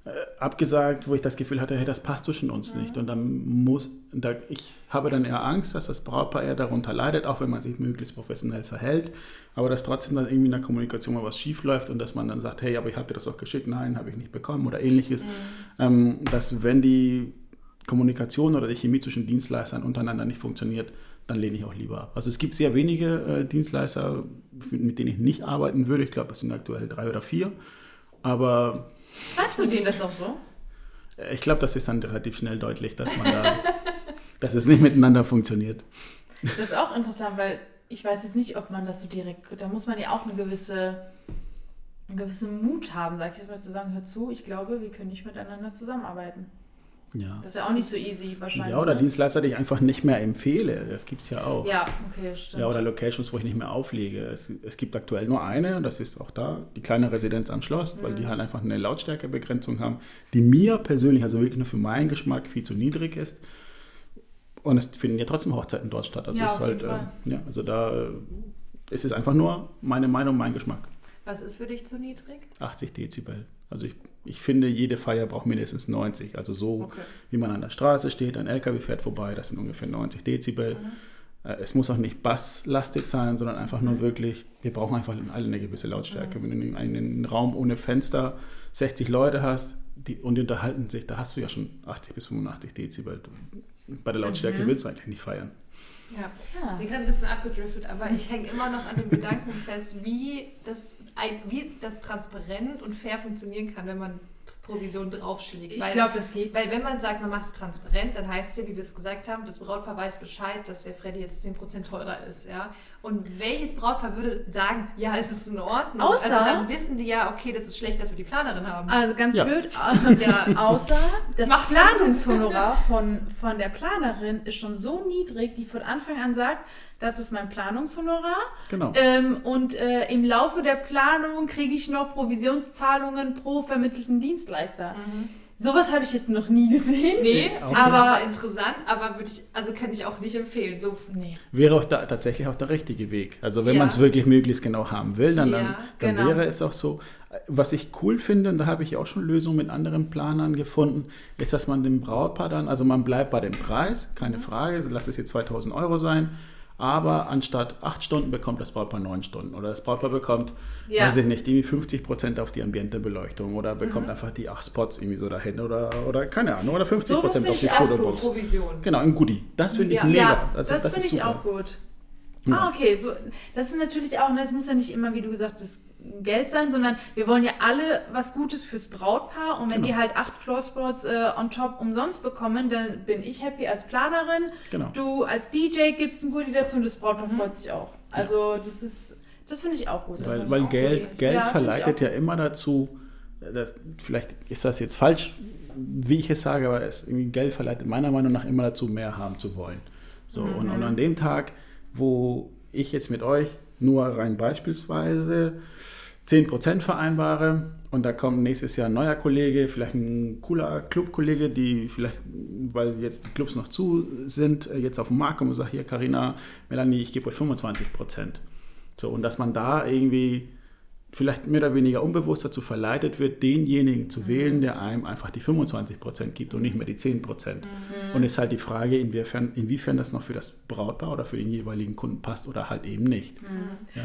äh, abgesagt, wo ich das Gefühl hatte, hey, das passt zwischen uns nicht. Und dann muss, da, ich habe dann eher Angst, dass das Brautpaar eher darunter leidet, auch wenn man sich möglichst professionell verhält, aber dass trotzdem dann irgendwie in der Kommunikation mal was schief läuft und dass man dann sagt, hey, aber ich habe dir das auch geschickt, nein, habe ich nicht bekommen oder ähnliches. Ähm, dass wenn die Kommunikation oder die Chemie zwischen Dienstleistern untereinander nicht funktioniert, dann lehne ich auch lieber ab. Also es gibt sehr wenige äh, Dienstleister, mit denen ich nicht arbeiten würde. Ich glaube, es sind aktuell drei oder vier. Aber Sagst du denen das auch so? äh, ich glaube, das ist dann relativ schnell deutlich, dass man da, dass es nicht miteinander funktioniert. Das ist auch interessant, weil ich weiß jetzt nicht, ob man das so direkt. Da muss man ja auch eine gewisse, einen gewissen Mut haben, sag ich jetzt mal, zu sagen, hör zu, ich glaube, wir können nicht miteinander zusammenarbeiten. Ja. Das ist ja auch nicht so easy wahrscheinlich. Ja, oder ne? Dienstleister, die ich einfach nicht mehr empfehle. Das gibt es ja auch. Ja, okay, stimmt. Ja, oder Locations, wo ich nicht mehr auflege. Es, es gibt aktuell nur eine, und das ist auch da, die kleine Residenz am Schloss, weil Mhm. die halt einfach eine Lautstärkebegrenzung haben, die mir persönlich, also wirklich nur für meinen Geschmack, viel zu niedrig ist. Und es finden ja trotzdem Hochzeiten dort statt. Also Ja, ist halt, äh, ja, also da äh, ist es einfach nur meine Meinung, mein Geschmack. was ist für dich zu niedrig? 80 Dezibel. Also ich, ich finde, jede Feier braucht mindestens 90. Also so, Okay. wie man an der Straße steht, ein LKW fährt vorbei, das sind ungefähr 90 Dezibel. Äh, Es muss auch nicht basslastig sein, sondern einfach nur wirklich, wir brauchen einfach alle eine gewisse Lautstärke. Wenn du in einen Raum ohne Fenster 60 Leute hast die, und die unterhalten sich, da hast du ja schon 80 bis 85 Dezibel. Bei der Lautstärke willst du eigentlich nicht feiern. Ja. Ja. Wir sind gerade ein bisschen abgedriftet, aber ich hänge immer noch an dem Gedanken fest, wie das, wie das transparent und fair funktionieren kann, wenn man Provision draufschlägt. Ich glaube, das geht. Weil wenn man sagt, man macht es transparent, dann heißt es ja, wie wir es gesagt haben, das Brautpaar weiß Bescheid, dass der Freddy jetzt 10% teurer ist, ja. Und welches Brautpaar würde sagen, ja, es ist in Ordnung? Außer- also dann wissen die ja, okay, das ist schlecht, dass wir die Planerin haben. Also ganz Ja. blöd, ist ja außer das Macht Planungshonorar von, von der Planerin ist schon so niedrig, die von Anfang an sagt, das ist mein Planungshonorar Genau. ähm, und äh, im Laufe der Planung kriege ich noch Provisionszahlungen pro vermittelten Dienstleister. Sowas habe ich jetzt noch nie gesehen. Nee, Auch aber interessant, aber würde ich, also kann ich auch nicht empfehlen. So, nee. Wäre auch da, tatsächlich auch der richtige Weg. Also wenn Ja. man es wirklich möglichst genau haben will, dann, dann, Ja, dann genau. wäre es auch so. Was ich cool finde, und da habe ich auch schon Lösungen mit anderen Planern gefunden, ist, dass man dem Brautpaar dann, also man bleibt bei dem Preis, keine Frage, also lass es jetzt 2000 Euro sein, aber anstatt acht Stunden bekommt das Brautpaar neun Stunden oder das Brautpaar bekommt, Ja. weiß ich nicht, irgendwie 50 Prozent auf die Ambientebeleuchtung oder bekommt Mhm. einfach die acht Spots irgendwie so dahin oder, oder keine Ahnung, oder 50 Sowas Prozent auf die Fotobox. Provision. Genau, ein Goodie. Das finde ich Ja. mega. Ja, Also, das, ist finde ich super. auch gut. Ah, okay. So, das ist natürlich auch, ne, es muss ja nicht immer, wie du gesagt hast, Geld sein, sondern wir wollen ja alle was Gutes fürs Brautpaar und wenn Genau. die halt acht Floorsports äh, on top umsonst bekommen, dann bin ich happy als Planerin. Genau. Du als DJ gibst ein Goodie dazu und das Brautpaar freut sich auch. Also das ist, das finde ich auch gut. Das Weil, weil auch Geld, gut. Geld Ja, verleitet ja immer dazu, dass, vielleicht ist das jetzt falsch, wie ich es sage, aber es, Geld verleitet meiner Meinung nach immer dazu, mehr haben zu wollen. So, und, Mhm. und an dem Tag, wo ich jetzt mit euch nur rein beispielsweise 10% vereinbare und da kommt nächstes Jahr ein neuer Kollege, vielleicht ein cooler Clubkollege, die vielleicht, weil jetzt die Clubs noch zu sind, äh, jetzt auf den Markt kommen und sagt, hier Carina, Melanie, ich gebe euch 25%. So, und dass man da irgendwie vielleicht mehr oder weniger unbewusst dazu verleitet wird, denjenigen zu wählen, der einem einfach die 25% gibt und nicht mehr die 10%. Und ist halt die Frage, inwiefern, inwiefern das noch für das Brautpaar oder für den jeweiligen Kunden passt oder halt eben nicht. Ja.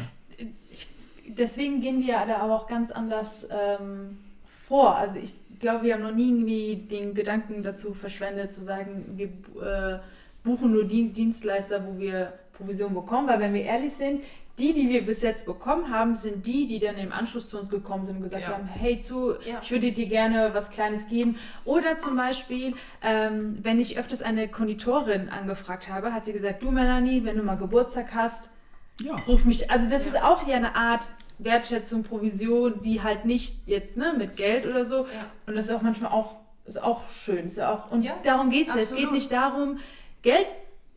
deswegen gehen wir da aber auch ganz anders ähm, vor. Also ich glaube, wir haben noch nie irgendwie den Gedanken dazu verschwendet, zu sagen, wir äh, buchen nur die Dienstleister, wo wir Provision bekommen, weil wenn wir ehrlich sind, die, die wir bis jetzt bekommen haben, sind die, die dann im Anschluss zu uns gekommen sind und gesagt Ja. haben, hey, zu, Ja. ich würde dir gerne was Kleines geben. Oder zum Beispiel, ähm, wenn ich öfters eine Konditorin angefragt habe, hat sie gesagt, du Melanie, wenn du mal Geburtstag hast, Ja. ruf mich, also das ist auch ja eine Art Wertschätzung, Provision, die halt nicht jetzt ne, mit Geld oder so. Ja. Und das ist auch manchmal auch, ist auch schön. Ist auch, und Ja, darum geht es ja. Es geht nicht darum, Geld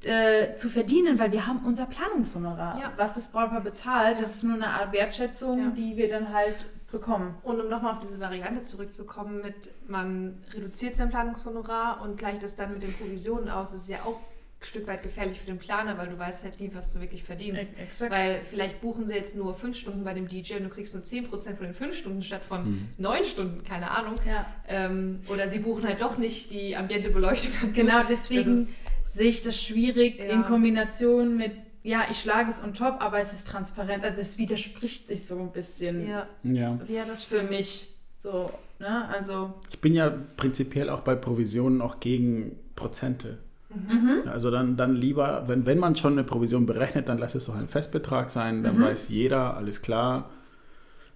äh, zu verdienen, weil wir haben unser Planungshonorar. Ja. Was das Brautpaar bezahlt, Ja. das ist nur eine Art Wertschätzung, Ja. die wir dann halt bekommen. Und um nochmal auf diese Variante zurückzukommen, mit man reduziert sein Planungshonorar und gleicht es dann mit den Provisionen aus, ist ja auch ein Stück weit gefährlich für den Planer, weil du weißt halt nie, was du wirklich verdienst. Ex- exakt. Weil vielleicht buchen sie jetzt nur fünf Stunden bei dem DJ und du kriegst nur 10% von den fünf Stunden statt von Mhm. neun Stunden, keine Ahnung. Ja. Ähm, oder sie buchen halt doch nicht die ambiente Beleuchtung dazu. Genau, deswegen Das ist- sehe ich das schwierig Ja. in Kombination mit, ja, ich schlage es on top, aber es ist transparent. Also es widerspricht sich so ein bisschen Ja, ja. ja, das für mich. So, ne? Also, Ich bin ja prinzipiell auch bei Provisionen auch gegen Prozente. mhm. Also dann, dann lieber, wenn, wenn man schon eine Provision berechnet, dann lass es doch ein Festbetrag sein, dann weiß jeder, alles klar,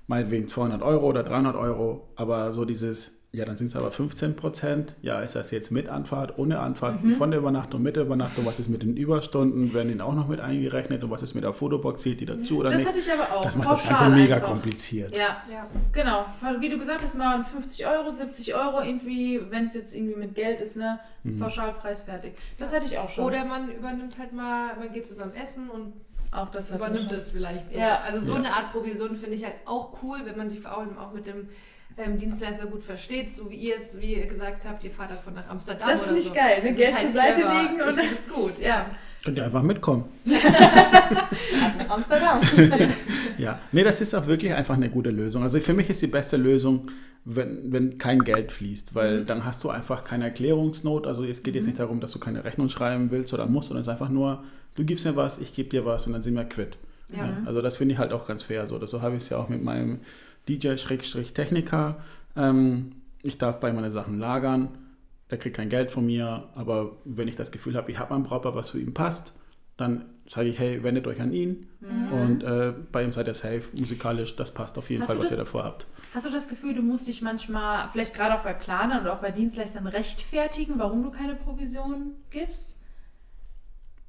meinetwegen 200 Euro oder 300 Euro, aber so dieses, ja, dann sind es aber 15 Prozent, ja, ist das jetzt mit Anfahrt, ohne Anfahrt, von der Übernachtung, mit der Übernachtung, was ist mit den Überstunden, werden die auch noch mit eingerechnet und was ist mit der Fotobox, zählt die dazu oder das nicht? hatte ich aber auch. Das macht das pauschal Ganze mega einfach. kompliziert. Ja, Ja. genau. Wie du gesagt hast, mal 50 Euro, 70 Euro irgendwie, wenn es jetzt irgendwie mit Geld ist, ne? Mhm. Pauschalpreis fertig. Das hatte ich auch schon. Oder man übernimmt halt mal, man geht zusammen essen und auch das übernimmt es vielleicht so. Ja. Also so Ja. eine Art Provision finde ich halt auch cool, wenn man sich vor allem auch mit dem ähm, Dienstleister gut versteht, so wie ihr jetzt, wie ihr gesagt habt, ihr fahrt davon nach Amsterdam Das finde ich so. geil, ne? Das Geld ist zur Seite clever. legen und- Ich finde es gut, ja. Ja, Könnt ihr einfach mitkommen. nach Amsterdam. Ja, nee, das ist auch wirklich einfach eine gute Lösung. Also für mich ist die beste Lösung, wenn, wenn kein Geld fließt, weil Mhm. dann hast du einfach keine Erklärungsnot. Also es geht jetzt nicht darum, dass du keine Rechnung schreiben willst oder musst, sondern es ist einfach nur, du gibst mir was, ich gebe dir was und dann sind wir quitt. Ja. Ja, also das finde ich halt auch ganz fair. So, so habe ich es ja auch mit meinem DJ-Techniker. Ähm, ich darf bei meine Sachen lagern. Er kriegt kein Geld von mir, aber wenn ich das Gefühl habe, ich habe ein Brautpaar, was für ihn passt, dann sage ich, hey, wendet euch an ihn und äh, bei ihm seid ihr safe, musikalisch, das passt auf jeden Hast Fall, was ihr das- davor habt. Hast du das Gefühl, du musst dich manchmal, vielleicht gerade auch bei Planern oder auch bei Dienstleistern, rechtfertigen, warum du keine Provision gibst?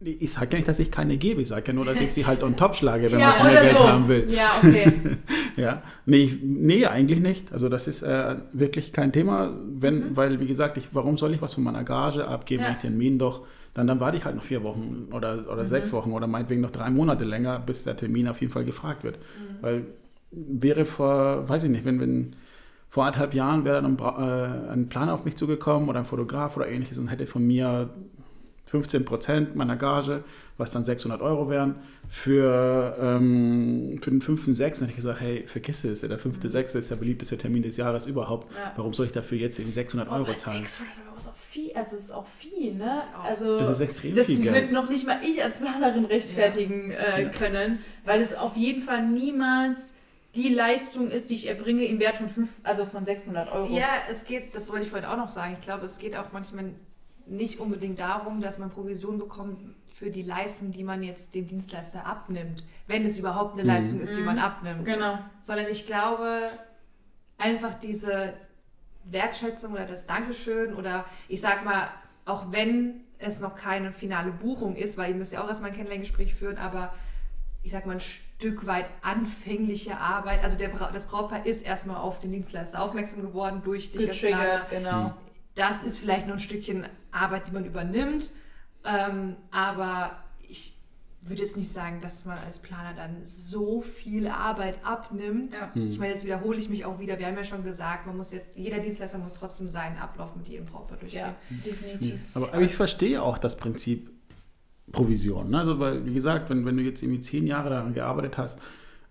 Ich sage ja nicht, dass ich keine gebe, ich sage ja nur, dass ich sie halt on top schlage, wenn ja, man von mir Geld so. haben will. Ja, okay. Ja, nee, nee, eigentlich nicht. Also das ist äh, wirklich kein Thema, wenn, weil wie gesagt, ich, warum soll ich was von meiner Gage abgeben, Ja. wenn ich den Termin doch, dann, dann warte ich halt noch vier Wochen oder, oder sechs Wochen oder meinetwegen noch drei Monate länger, bis der Termin auf jeden Fall gefragt wird. Weil wäre vor, weiß ich nicht, wenn, wenn vor anderthalb Jahren wäre dann ein, äh, ein Planer auf mich zugekommen oder ein Fotograf oder ähnliches und hätte von mir 15 Prozent meiner Gage, was dann 600 Euro wären, für, ähm, für den 5.6. hätte ich gesagt, hey, vergiss es, der 5.6. ist der beliebteste Termin des Jahres überhaupt. Ja. Warum soll ich dafür jetzt eben 600 Euro zahlen? 600 Euro ist auch viel, also es ist auch viel, ne? Also Das ist extrem das viel wird Geld. noch nicht mal ich als Planerin rechtfertigen äh, Ja. können, weil es auf jeden Fall niemals die Leistung ist, die ich erbringe im Wert von fünf, also von 600 Euro. Ja, es geht, das wollte ich vorhin auch noch sagen. Ich glaube, es geht auch manchmal nicht unbedingt darum, dass man Provision bekommt für die Leistung, die man jetzt dem Dienstleister abnimmt, wenn es überhaupt eine Mhm. Leistung ist, die man abnimmt. Genau. Sondern ich glaube, einfach diese Wertschätzung oder das Dankeschön oder ich sag mal, auch wenn es noch keine finale Buchung ist, weil ihr müsst ja auch erstmal ein Kennenlerngespräch führen, aber ich sag mal ein Stück weit anfängliche Arbeit. Also der, Bra- das Brautpaar ist erstmal auf den Dienstleister aufmerksam geworden durch dich. Getriggert, genau. Das ist vielleicht noch ein Stückchen Arbeit, die man übernimmt. Ähm, aber ich würde jetzt nicht sagen, dass man als Planer dann so viel Arbeit abnimmt. Ja. Hm. Ich meine, jetzt wiederhole ich mich auch wieder. Wir haben ja schon gesagt, man muss jetzt, jeder Dienstleister muss trotzdem seinen Ablauf mit jedem Brautpaar durchgehen. Ja, definitiv. Aber, aber ich verstehe auch das Prinzip Provision. Ne? Also, weil, wie gesagt, wenn, wenn du jetzt irgendwie zehn Jahre daran gearbeitet hast,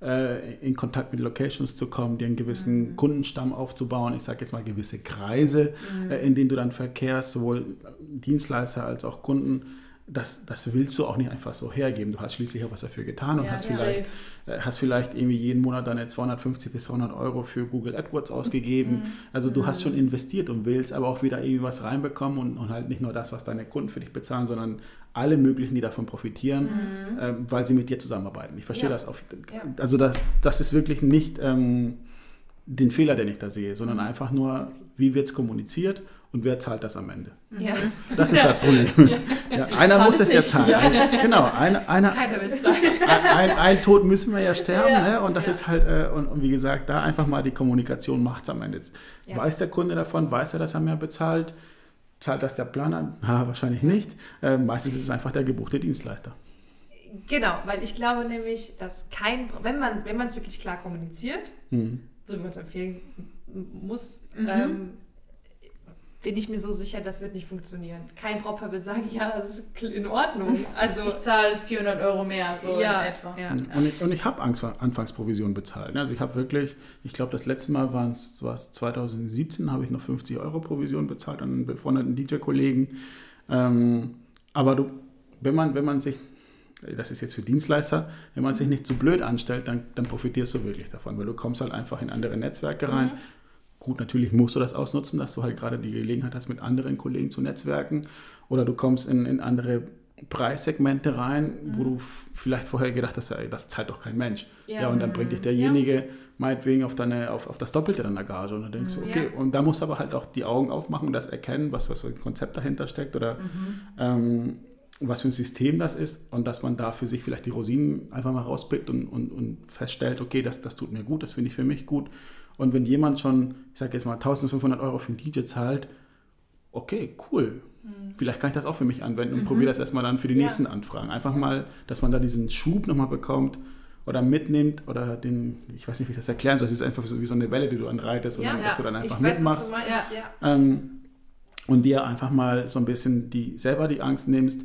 äh, in Kontakt mit Locations zu kommen, dir einen gewissen Mhm. Kundenstamm aufzubauen, ich sage jetzt mal gewisse Kreise, Mhm. äh, in denen du dann verkehrst, sowohl Dienstleister als auch Kunden, das, das willst du auch nicht einfach so hergeben. Du hast schließlich auch was dafür getan und Ja, hast, ja. vielleicht, äh, hast vielleicht irgendwie jeden Monat deine 250 bis 200 Euro für Google AdWords ausgegeben. Also du hast schon investiert und willst aber auch wieder irgendwie was reinbekommen und, und halt nicht nur das, was deine Kunden für dich bezahlen, sondern alle möglichen, die davon profitieren, ähm, weil sie mit dir zusammenarbeiten. Ich verstehe Ja. das. Auf, Ja. Also das, das ist wirklich nicht ähm, den Fehler, den ich da sehe, sondern einfach nur, wie wird es kommuniziert und wer zahlt das am Ende. Ja. Das ist das Problem. Ja. einer muss es ja zahlen. Ja. Ein, genau, einer, einer, Keiner will es sagen. ein, ein Tod müssen wir ja sterben. Ja. Ne? Und das Ja. ist halt, äh, und, und wie gesagt, da einfach mal die Kommunikation macht es am Ende. Ja. Weiß der Kunde davon? Weiß er, dass er mehr bezahlt? Zahlt das der Planer? Ha, wahrscheinlich nicht. Äh, meistens ist es einfach der gebuchte Dienstleister. Genau, weil ich glaube nämlich, dass kein, wenn man wenn man es wirklich klar kommuniziert, Mhm. so wie man es empfehlen muss, Mhm. ähm, bin ich mir so sicher, das wird nicht funktionieren. Kein Brautpaar will sagen, ja, das ist in Ordnung. Also Ich zahle 400 Euro mehr, so ja, in etwa. ja. Und ich, und ich habe Anfangsprovision bezahlt. ne? Also ich habe wirklich, ich glaube, das letzte Mal waren es 2017, habe ich noch 50 Euro Provision bezahlt an einen befreundeten DJ-Kollegen. Ähm, aber du, wenn man, wenn man sich, das ist jetzt für Dienstleister, wenn man sich nicht zu blöd anstellt, dann, dann profitierst du wirklich davon, weil du kommst halt einfach in andere Netzwerke rein. Gut, natürlich musst du das ausnutzen, dass du halt gerade die Gelegenheit hast, mit anderen Kollegen zu netzwerken. Oder du kommst in, in andere Preissegmente rein, wo du vielleicht vorher gedacht hast, ey, das zahlt doch kein Mensch. Ja, Ja. und dann bringt dich derjenige meinetwegen auf, deine, auf, auf das Doppelte deiner Gage. Und dann denkst du, okay, Ja. und da musst du aber halt auch die Augen aufmachen und das erkennen, was, was für ein Konzept dahinter steckt oder ähm, was für ein System das ist und dass man da für sich vielleicht die Rosinen einfach mal rauspickt und, und, und feststellt, okay, das, das tut mir gut, das finde ich für mich gut. Und wenn jemand schon, ich sage jetzt mal, 1500 Euro für einen DJ zahlt, okay, cool. Vielleicht kann ich das auch für mich anwenden und probiere das erstmal dann für die Ja. nächsten Anfragen. Einfach mal, dass man da diesen Schub nochmal bekommt oder mitnimmt oder den, ich weiß nicht, wie ich das erklären soll, es ist einfach so wie so eine Welle, die du anreitest und Ja, dann, dass du dann einfach weiß, mitmachst. Ja. ja. Ähm, und dir einfach mal so ein bisschen die, selber die Angst nimmst,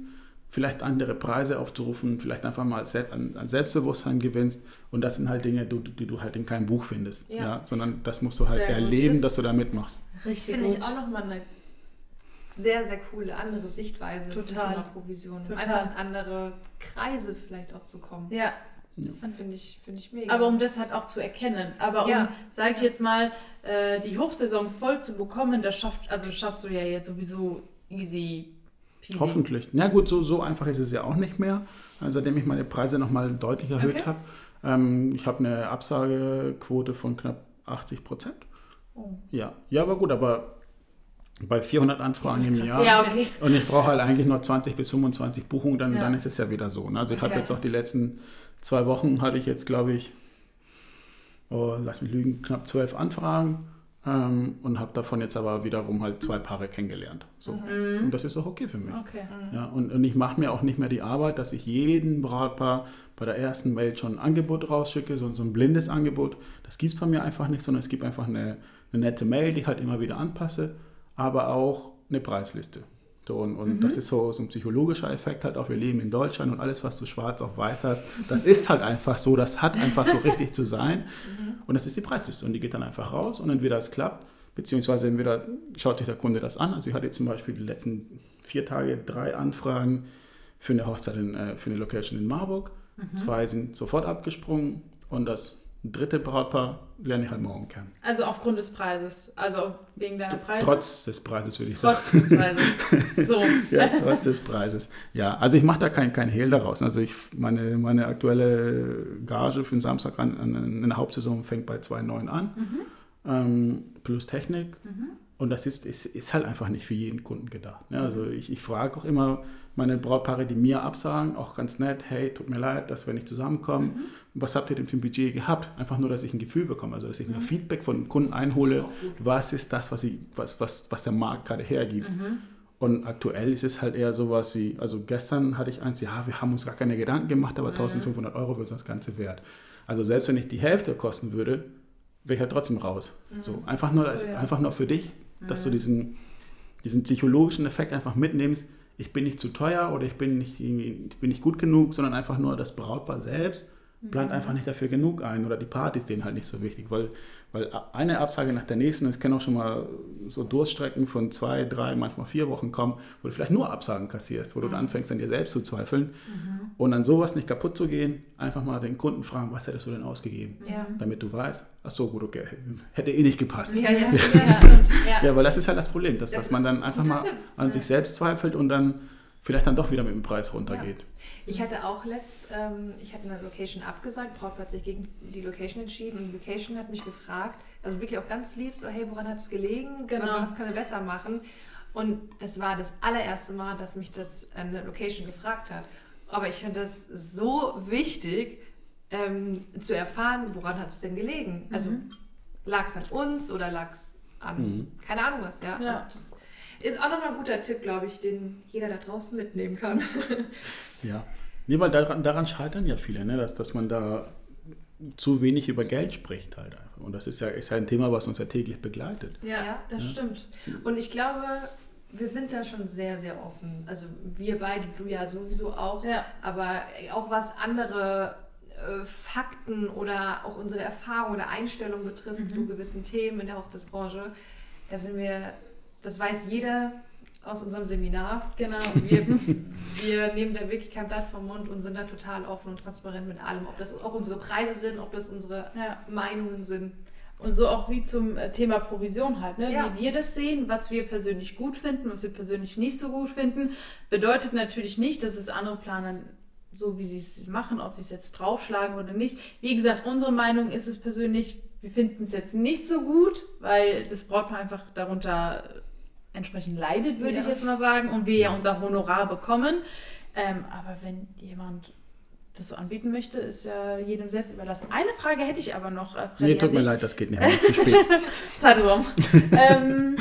vielleicht andere Preise aufzurufen, vielleicht einfach mal an, Selbstbewusstsein gewinnst. Und das sind halt Dinge, die, die du halt in keinem Buch findest. Ja. Ja. sondern das musst du halt Sehr erleben, Das dass du da mitmachst. Richtig Finde ich auch nochmal eine sehr, sehr coole andere Sichtweise zum Total. Thema Provision. Total. Einfach in andere Kreise vielleicht auch zu kommen. Ja, Finde ich, finde ich mega. aber um das halt auch zu erkennen. Aber um, Ja. sage ich jetzt mal, äh, die Hochsaison voll zu bekommen, das schafft, also schaffst du ja jetzt sowieso easy Hoffentlich. Na gut, so, so einfach ist es ja auch nicht mehr. Also, seitdem ich meine Preise nochmal deutlich erhöht Okay. habe. Ähm, ich habe eine Absagequote von knapp 80 Prozent. Oh. Ja. ja, aber gut, aber bei 400 Anfragen im Jahr. Ja, okay. Und ich brauche halt eigentlich nur 20 bis 25 Buchungen, dann, Ja. dann ist es ja wieder so. ne? Also ich habe Okay. jetzt auch die letzten zwei Wochen, hatte ich jetzt, glaube ich, oh, lass mich lügen, knapp zwölf Anfragen ähm, und habe davon jetzt aber wiederum halt zwei Paare kennengelernt. So. Mhm. Und das ist auch okay für mich. Okay. Ja, und, und ich mache mir auch nicht mehr die Arbeit, dass ich jeden Brautpaar bei der ersten Mail schon ein Angebot rausschicke, so, so ein blindes Angebot. Das gibt es bei mir einfach nicht, sondern es gibt einfach eine, eine nette Mail, die ich halt immer wieder anpasse, aber auch eine Preisliste. Und und das ist so, so ein psychologischer Effekt halt auch. Wir leben in Deutschland und alles, was du schwarz auf weiß hast, das ist halt einfach so, das hat einfach so richtig zu sein. Und das ist die Preisliste und die geht dann einfach raus und entweder es klappt, beziehungsweise entweder schaut sich der Kunde das an. Also ich hatte zum Beispiel die letzten vier Tage drei Anfragen für eine Hochzeit, in, äh, für eine Location in Marburg. Zwei sind sofort abgesprungen und das dritte Brautpaar lerne ich halt morgen kennen. Also aufgrund des Preises. Also wegen deiner Preise. Trotz des Preises, würde ich sagen. Trotz des Preises. So. Ja, trotz des Preises. Ja, also ich mache da kein, kein Hehl daraus. Also ich, meine, meine aktuelle Gage für den Samstag an, an, in der Hauptsaison fängt bei 2,9 an, ähm, plus Technik. Und das ist, ist, ist halt einfach nicht für jeden Kunden gedacht. Ne? Also ich, ich frage auch immer meine Brautpaare, die mir absagen, auch ganz nett, hey, tut mir leid, dass wir nicht zusammenkommen. Was habt ihr denn für ein Budget gehabt? Einfach nur, dass ich ein Gefühl bekomme, also dass ich mir Feedback von Kunden einhole, was ist das, was, ich, was, was, was der Markt gerade hergibt. Und aktuell ist es halt eher sowas wie, also gestern hatte ich eins, ja, wir haben uns gar keine Gedanken gemacht, aber 1500 Euro wird das Ganze wert. Also selbst wenn ich die Hälfte kosten würde, wäre ich halt trotzdem raus. So, einfach, nur, So, als- ja. einfach nur für dich, dass du diesen, diesen psychologischen Effekt einfach mitnimmst, ich bin nicht zu teuer oder ich bin nicht, ich bin nicht gut genug, sondern einfach nur das Brautpaar selbst plant einfach nicht dafür genug ein oder die Party ist denen halt nicht so wichtig, weil, weil eine Absage nach der nächsten, es können auch schon mal so Durststrecken von zwei, drei, manchmal vier Wochen kommen, wo du vielleicht nur Absagen kassierst, wo du dann anfängst an dir selbst zu zweifeln und an sowas nicht kaputt zu gehen, einfach mal den Kunden fragen, was hättest du denn ausgegeben? Ja. Damit du weißt, ach so, gut, okay, hätte eh nicht gepasst. Ja, ja, Ja, ja. ja. Weil das ist halt das Problem, dass, Das dass man dann ein einfach mal Tipp. an sich selbst zweifelt und dann vielleicht dann doch wieder mit dem Preis runtergeht. Ich hatte auch letzt, ähm, ich hatte eine Location abgesagt, Brautpaar hat sich gegen die Location entschieden und die Location hat mich gefragt, also wirklich auch ganz lieb, so hey, woran hat es gelegen? Genau. Was können wir besser machen? Und das war das allererste Mal, dass mich das eine Location gefragt hat. Aber ich finde das so wichtig, ähm, zu erfahren, woran hat es denn gelegen? Also lag es an uns oder lag es an, Mhm. keine Ahnung was, ja. Ja. Also das ist auch nochmal ein guter Tipp, glaube ich, den jeder da draußen mitnehmen kann. Ja. Nee, weil daran, daran scheitern ja viele, ne? dass, dass man da zu wenig über Geld spricht halt einfach. Und das ist ja, ist ja ein Thema, was uns ja täglich begleitet. Ja, Ja. das stimmt. Und ich glaube, wir sind da schon sehr, sehr offen. Also wir beide, du ja sowieso auch. Ja. Aber auch was andere äh, Fakten oder auch unsere Erfahrung oder Einstellung betrifft zu gewissen Themen in der Hochzeitsbranche, da sind wir, das weiß jeder aus unserem Seminar. Genau. Wir, wir nehmen da wirklich kein Blatt vom Mund und sind da total offen und transparent mit allem. Ob das auch unsere Preise sind, ob das unsere Ja. Meinungen sind. Und so auch wie zum äh, Thema Provision halt, ne? Ja. wie wir das sehen, was wir persönlich gut finden, was wir persönlich nicht so gut finden, bedeutet natürlich nicht, dass es andere Planer so wie sie es machen, ob sie es jetzt draufschlagen oder nicht. Wie gesagt, unsere Meinung ist es persönlich, wir finden es jetzt nicht so gut, weil das Brautpaar einfach darunter entsprechend leidet, würde Ja. ich jetzt mal sagen, und wir ja unser Honorar bekommen. Ähm, aber wenn jemand das so anbieten möchte, ist ja jedem selbst überlassen. Eine Frage hätte ich aber noch, äh, Freddy, Nee, tut mir leid, das geht nicht mehr. Zu spät. Zeit ist um. ähm,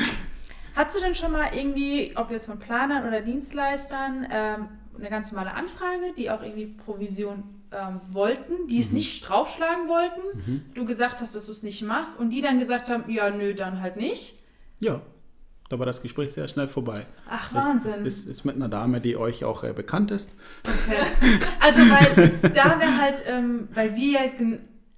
hast du denn schon mal irgendwie, ob jetzt von Planern oder Dienstleistern, ähm, eine ganz normale Anfrage, die auch irgendwie Provision ähm, wollten, die Mhm. es nicht draufschlagen wollten, du gesagt hast, dass du es nicht machst und die dann gesagt haben, ja, nö, dann halt nicht? Ja, da war das Gespräch sehr schnell vorbei. Ach, Das Wahnsinn. Ist, ist, ist mit einer Dame, die euch auch äh, bekannt ist. Okay. Also, weil da wäre halt, ähm, weil wir ja,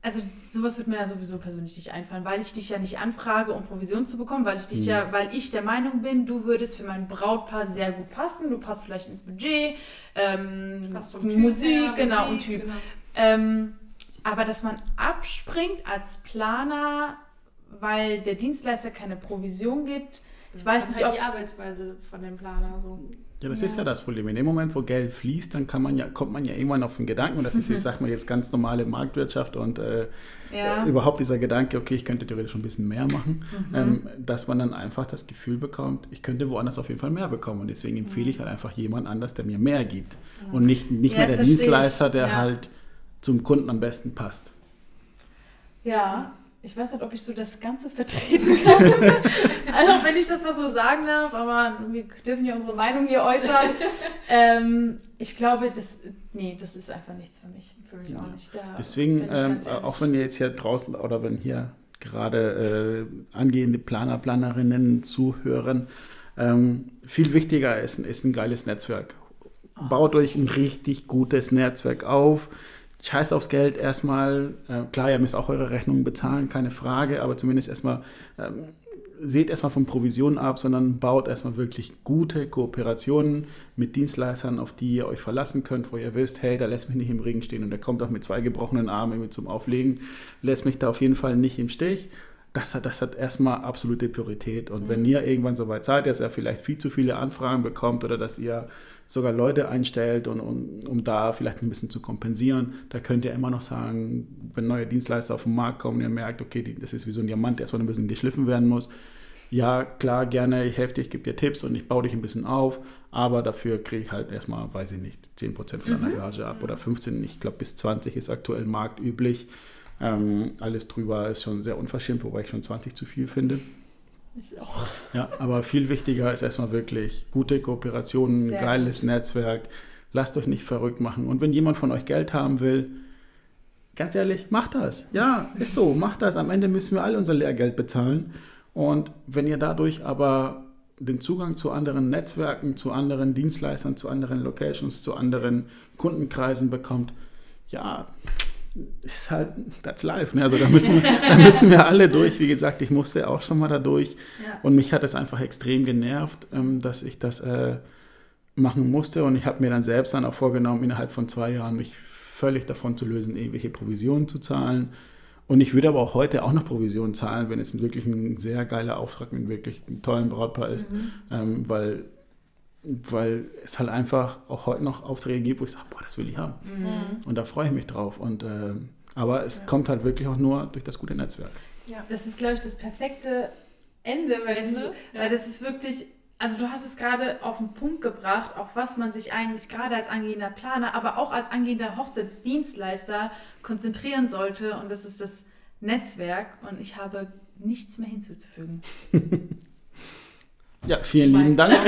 also sowas wird mir ja sowieso persönlich nicht einfallen, weil ich dich ja nicht anfrage, um Provision zu bekommen, weil ich dich ja, weil ich der Meinung bin, du würdest für mein Brautpaar sehr gut passen, du passt vielleicht ins Budget, ähm, vom Typ Musik, her, genau, und Musik, Typ. genau. Ähm, aber dass man abspringt als Planer, weil der Dienstleister keine Provision gibt, ich Das weiß ist nicht, halt ob die Arbeitsweise von dem Planer so. Ja, das Ja. ist ja das Problem. In dem Moment, wo Geld fließt, dann kann man ja, kommt man ja irgendwann auf den Gedanken, und das ist, ich sag mal jetzt ganz normale Marktwirtschaft und äh, Ja. äh, überhaupt dieser Gedanke, okay, ich könnte theoretisch ein bisschen mehr machen, ähm, dass man dann einfach das Gefühl bekommt, ich könnte woanders auf jeden Fall mehr bekommen. Und deswegen empfehle ich halt einfach jemand anders, der mir mehr gibt. Und nicht, nicht Ja, mehr der. Dienstleister, der Ja. halt zum Kunden am besten passt. Ja, ich weiß nicht, ob ich so das Ganze vertreten kann. also, wenn ich das mal so sagen darf, aber wir dürfen ja unsere Meinung hier äußern. ähm, ich glaube, das, nee, das ist einfach nichts für mich. Für mich auch nicht. Da Deswegen, ähm, auch wenn ihr jetzt hier draußen oder wenn hier gerade äh, angehende Planer, Planerinnen zuhören, Ähm, viel wichtiger ist, ist ein geiles Netzwerk. Baut euch ein richtig gutes Netzwerk auf. Scheiß aufs Geld erstmal. Äh, klar, ihr müsst auch eure Rechnungen bezahlen, keine Frage, aber zumindest erstmal ähm, seht erstmal von Provisionen ab, sondern baut erstmal wirklich gute Kooperationen mit Dienstleistern, auf die ihr euch verlassen könnt, wo ihr wisst, hey, da lässt mich nicht im Regen stehen und der kommt auch mit zwei gebrochenen Armen irgendwie zum Auflegen, lässt mich da auf jeden Fall nicht im Stich. Das hat, das hat erstmal absolute Priorität. Und mhm. wenn ihr irgendwann so weit seid, dass ihr vielleicht viel zu viele Anfragen bekommt oder dass ihr sogar Leute einstellt, und, und, um da vielleicht ein bisschen zu kompensieren. Da könnt ihr immer noch sagen, wenn neue Dienstleister auf den Markt kommen, ihr merkt, okay, die, das ist wie so ein Diamant, der erstmal ein bisschen geschliffen werden muss. Ja, klar, gerne, ich helfe dir, ich gebe dir Tipps und ich baue dich ein bisschen auf, aber dafür kriege ich halt erstmal, weiß ich nicht, 10% von deiner mhm. Gage ab oder 15, ich glaube bis 20 ist aktuell marktüblich. Ähm, alles drüber ist schon sehr unverschämt, wobei ich schon 20 zu viel finde. Ich auch. Ja, aber viel wichtiger ist erstmal wirklich gute Kooperationen, Sehr geiles. Netzwerk. Lasst euch nicht verrückt machen. Und wenn jemand von euch Geld haben will, ganz ehrlich, macht das. Ja, ist so, macht das. Am Ende müssen wir all unser Lehrgeld bezahlen. Und wenn ihr dadurch aber den Zugang zu anderen Netzwerken, zu anderen Dienstleistern, zu anderen Locations, zu anderen Kundenkreisen bekommt, ja, ist halt, that's life. Ne? Also da müssen, da müssen wir alle durch. Wie gesagt, ich musste auch schon mal da durch. Ja. Und mich hat es einfach extrem genervt, ähm, dass ich das äh, machen musste. Und ich habe mir dann selbst dann auch vorgenommen, innerhalb von zwei Jahren mich völlig davon zu lösen, irgendwelche Provisionen zu zahlen. Und ich würde aber auch heute auch noch Provisionen zahlen, wenn es wirklich ein sehr geiler Auftrag mit wirklich einem tollen Brautpaar ist. Mhm. Ähm, weil weil es halt einfach auch heute noch Aufträge gibt, wo ich sage, boah, das will ich haben. Mhm. Und da freue ich mich drauf. Und, äh, aber es ja. kommt halt wirklich auch nur durch das gute Netzwerk. Ja, das ist, glaube ich, das perfekte Ende, weil, Ende? Das, weil das ist wirklich, also du hast es gerade auf den Punkt gebracht, auf was man sich eigentlich gerade als angehender Planer, aber auch als angehender Hochzeitsdienstleister konzentrieren sollte. Und das ist das Netzwerk. Und ich habe nichts mehr hinzuzufügen. Ja, vielen lieben Dank.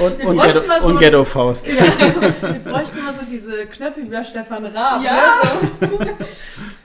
und, und, Ghetto, so und Ghetto Faust. Ja, wir bräuchten mal so diese Knöpfe wie bei Stefan Raab. Ja. Ne?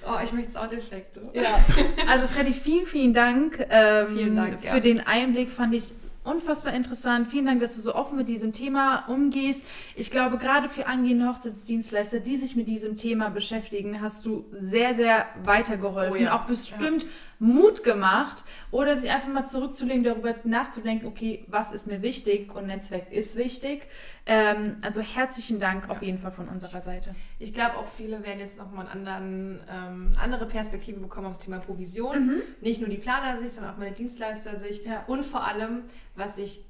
oh, ich möchte Soundeffekte. Ja. Also Freddy, vielen, vielen Dank, ähm, vielen Dank für ja. den Einblick. Fand ich unfassbar interessant. Vielen Dank, dass du so offen mit diesem Thema umgehst. Ich glaube, gerade für angehende Hochzeitsdienstleister, die sich mit diesem Thema beschäftigen, hast du sehr, sehr weitergeholfen. Oh ja. Auch bestimmt ja. Mut gemacht oder sich einfach mal zurückzulegen, darüber nachzudenken, okay, was ist mir wichtig und Netzwerk ist wichtig. Ähm, also herzlichen Dank auf jeden Fall von unserer Seite. Ich glaube auch viele werden jetzt nochmal einen anderen, ähm, andere Perspektive bekommen aufs Thema Provision. Mhm. Nicht nur die Planersicht, sondern auch meine Dienstleistersicht. Ja. Und vor allem, was ich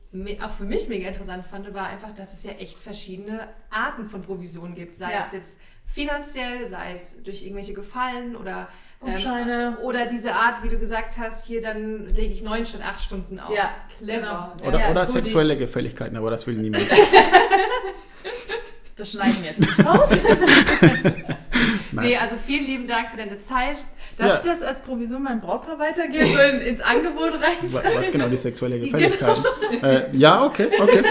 auch für mich mega interessant fand, war einfach, dass es ja echt verschiedene Arten von Provisionen gibt. Sei ja. es jetzt finanziell, sei es durch irgendwelche Gefallen oder Gutscheine. Ähm, oder diese Art, wie du gesagt hast, hier dann lege ich neun statt acht Stunden auf. Ja, clever. Genau. Oder, ja, oder sexuelle Gefälligkeiten, aber das will niemand. das schneiden wir jetzt nicht raus. nee, also vielen lieben Dank für deine Zeit. Darf ja. ich das als Provision meinem Brautpaar weitergeben, so in, ins Angebot reinschreiben? Was genau, die sexuelle Gefälligkeit? Genau. Äh, ja, okay, okay.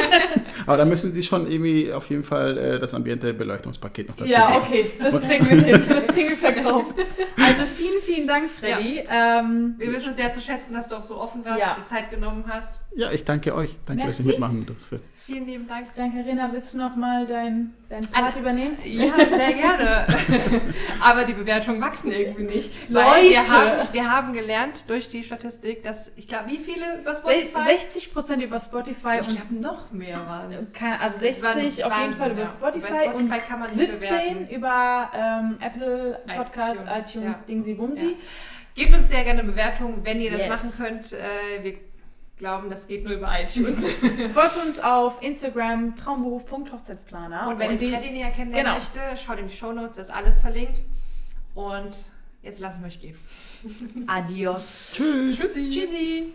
Aber da müssen Sie schon irgendwie auf jeden Fall äh, das Ambiente-Beleuchtungspaket noch dazu Ja, okay, das kriegen wir hin, das kriegen wir verkauft. Also vielen, vielen Dank, Freddy. Ja. Ähm, wir wissen es sehr zu schätzen, dass du auch so offen warst, ja. die Zeit genommen hast. Ja, ich danke euch. Danke, Merci. dass ihr mitmachen durfte. Vielen lieben Dank. Danke, Rena. Willst du noch mal dein, dein Part übernehmen? Ja, sehr gerne. Aber die Bewertungen wachsen irgendwie nicht. Leute! Wir haben, wir haben gelernt durch die Statistik, dass, ich glaube, wie viele über Spotify? 60 Prozent über Spotify. Ich glaube, noch mehr waren es. Also 60 waren, auf jeden Fall über Spotify, über Spotify und kann man 17 bewerten. über ähm, Apple Podcasts, iTunes, iTunes ja. Dingsi Bumsi. Ja. Gebt uns sehr gerne Bewertungen, wenn ihr das yes. machen könnt. Äh, wir glauben, das geht nur über iTunes. Folgt uns auf Instagram traumberuf.hochzeitsplaner. Und wenn und ihr Freddy näher kennenlernen genau. möchte, schaut in die Show Notes, da ist alles verlinkt. Und jetzt lassen wir euch gehen. Adios. Tschüss. Tschüssi. Tschüssi.